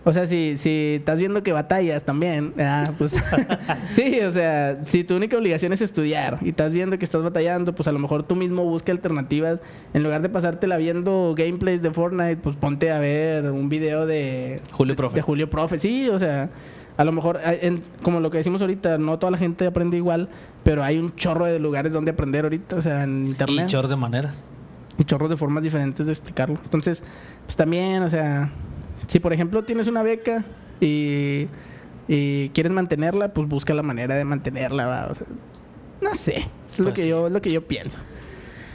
O sea, si, si estás viendo que batallas también, ah, pues sí, o sea, si tu única obligación es estudiar y estás viendo que estás batallando, pues a lo mejor tú mismo busca alternativas. En lugar de pasártela viendo gameplays de Fortnite, pues ponte a ver un video de Julio Profe. De Julio Profe, sí, o sea, a lo mejor, en- como lo que decimos ahorita, no toda la gente aprende igual, pero hay un chorro de lugares donde aprender ahorita, o sea, en internet. Y chorros de maneras. y chorros de formas diferentes de explicarlo. Entonces, pues también, o sea, si por ejemplo tienes una beca y, y quieres mantenerla, pues busca la manera de mantenerla, ¿va? O sea, no sé, es lo Pues que sí. yo es lo que yo pienso.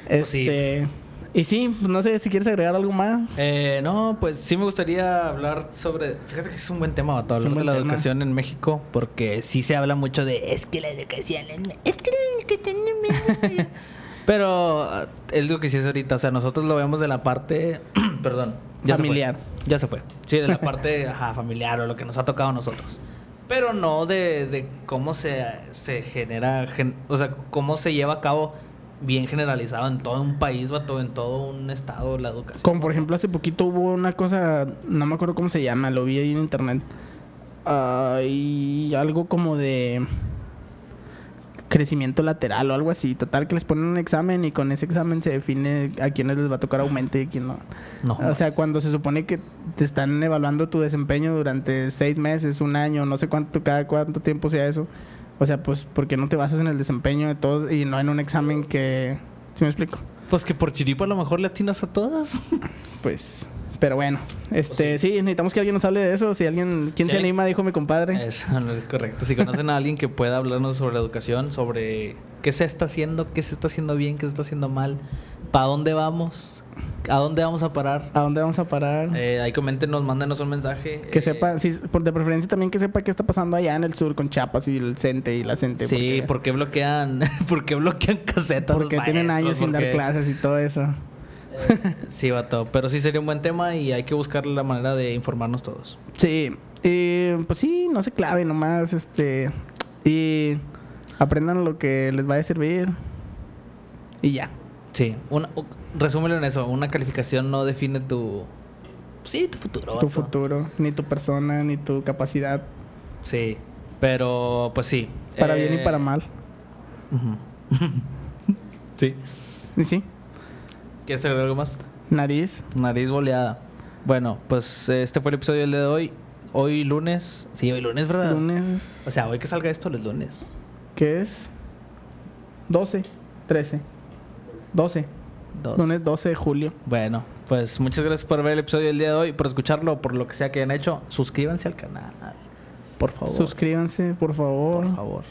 Pues sí. Este, y sí, pues no sé si quieres agregar algo más. Eh, no, pues sí me gustaría hablar sobre. Fíjate que es un buen tema, Bato, hablar de la tema. educación en México, porque sí se habla mucho de es que la educación en es que la educación en México". Pero ah, es lo que sí es ahorita, o sea, nosotros lo vemos de la parte, perdón, ya se fue. Familiar. ya se fue. Sí, de la parte ajá, familiar o lo que nos ha tocado a nosotros. Pero no de, de cómo se, se genera, gen- o sea, cómo se lleva a cabo bien generalizado en todo un país, vato, en todo un estado la educación. Como por ejemplo hace poquito hubo una cosa, no me acuerdo cómo se llama, lo vi ahí en internet. Hay algo como de crecimiento lateral o algo así. Total que les ponen un examen y con ese examen se define a quiénes les va a tocar aumento y a quién no. No. O sea, cuando se supone que te están evaluando tu desempeño durante seis meses, un año, no sé cuánto, cada cuánto tiempo sea eso. O sea, pues, ¿por qué no te basas en el desempeño de todos y no en un examen que... ¿Sí me explico? Pues que por chiripa a lo mejor le atinas a todas. Pues, pero bueno, este, Pues sí. necesitamos que alguien nos hable de eso. Si alguien, ¿quién Sí, se anima? Dijo mi compadre. Eso no es correcto. Si conocen a alguien que pueda hablarnos sobre la educación, sobre qué se está haciendo, qué se está haciendo bien, qué se está haciendo mal, para dónde vamos, a dónde vamos a parar, ¿A dónde vamos a parar? eh, ahí coméntenos, mándenos un mensaje. que eh, sepa, sí, por de preferencia también que sepa qué está pasando allá en el sur con Chiapas y el CENTE y la CENTE. Sí, ¿por qué bloquean, por qué bloquean casetas? porque tienen años sin dar Porque- clases y todo eso. Sí, vato. Pero sí sería un buen tema y hay que buscar la manera de informarnos todos. Sí, eh, pues sí, no se clave nomás, este, y aprendan lo que les vaya a servir y ya. Sí. Una, resúmelo en eso. Una calificación no define tu... Sí, tu futuro. Tu futuro, ni tu persona, ni tu capacidad, Sí. Pero, pues sí. para bien y Eh, para mal. sí. Y sí, ¿Quieres agregar algo más? nariz, Nariz boleada. Bueno, pues este fue el episodio del día de hoy. Hoy lunes. Sí, hoy lunes, ¿verdad? lunes, O sea, hoy que salga esto, los lunes. ¿qué es? 12, 13, 12, Dos. lunes 12 de julio. Bueno, pues muchas gracias por ver el episodio del día de hoy, por escucharlo, por lo que sea que hayan hecho. Suscríbanse al canal. Por favor. Suscríbanse, por favor. Por favor.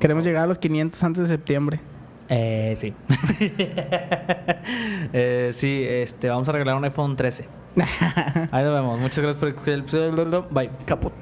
Queremos llegar a los 500 antes de septiembre. Eh, sí. eh, sí, este, vamos a regalar un iPhone 13. Ahí nos vemos. Muchas gracias por el episodio. Bye. Caput.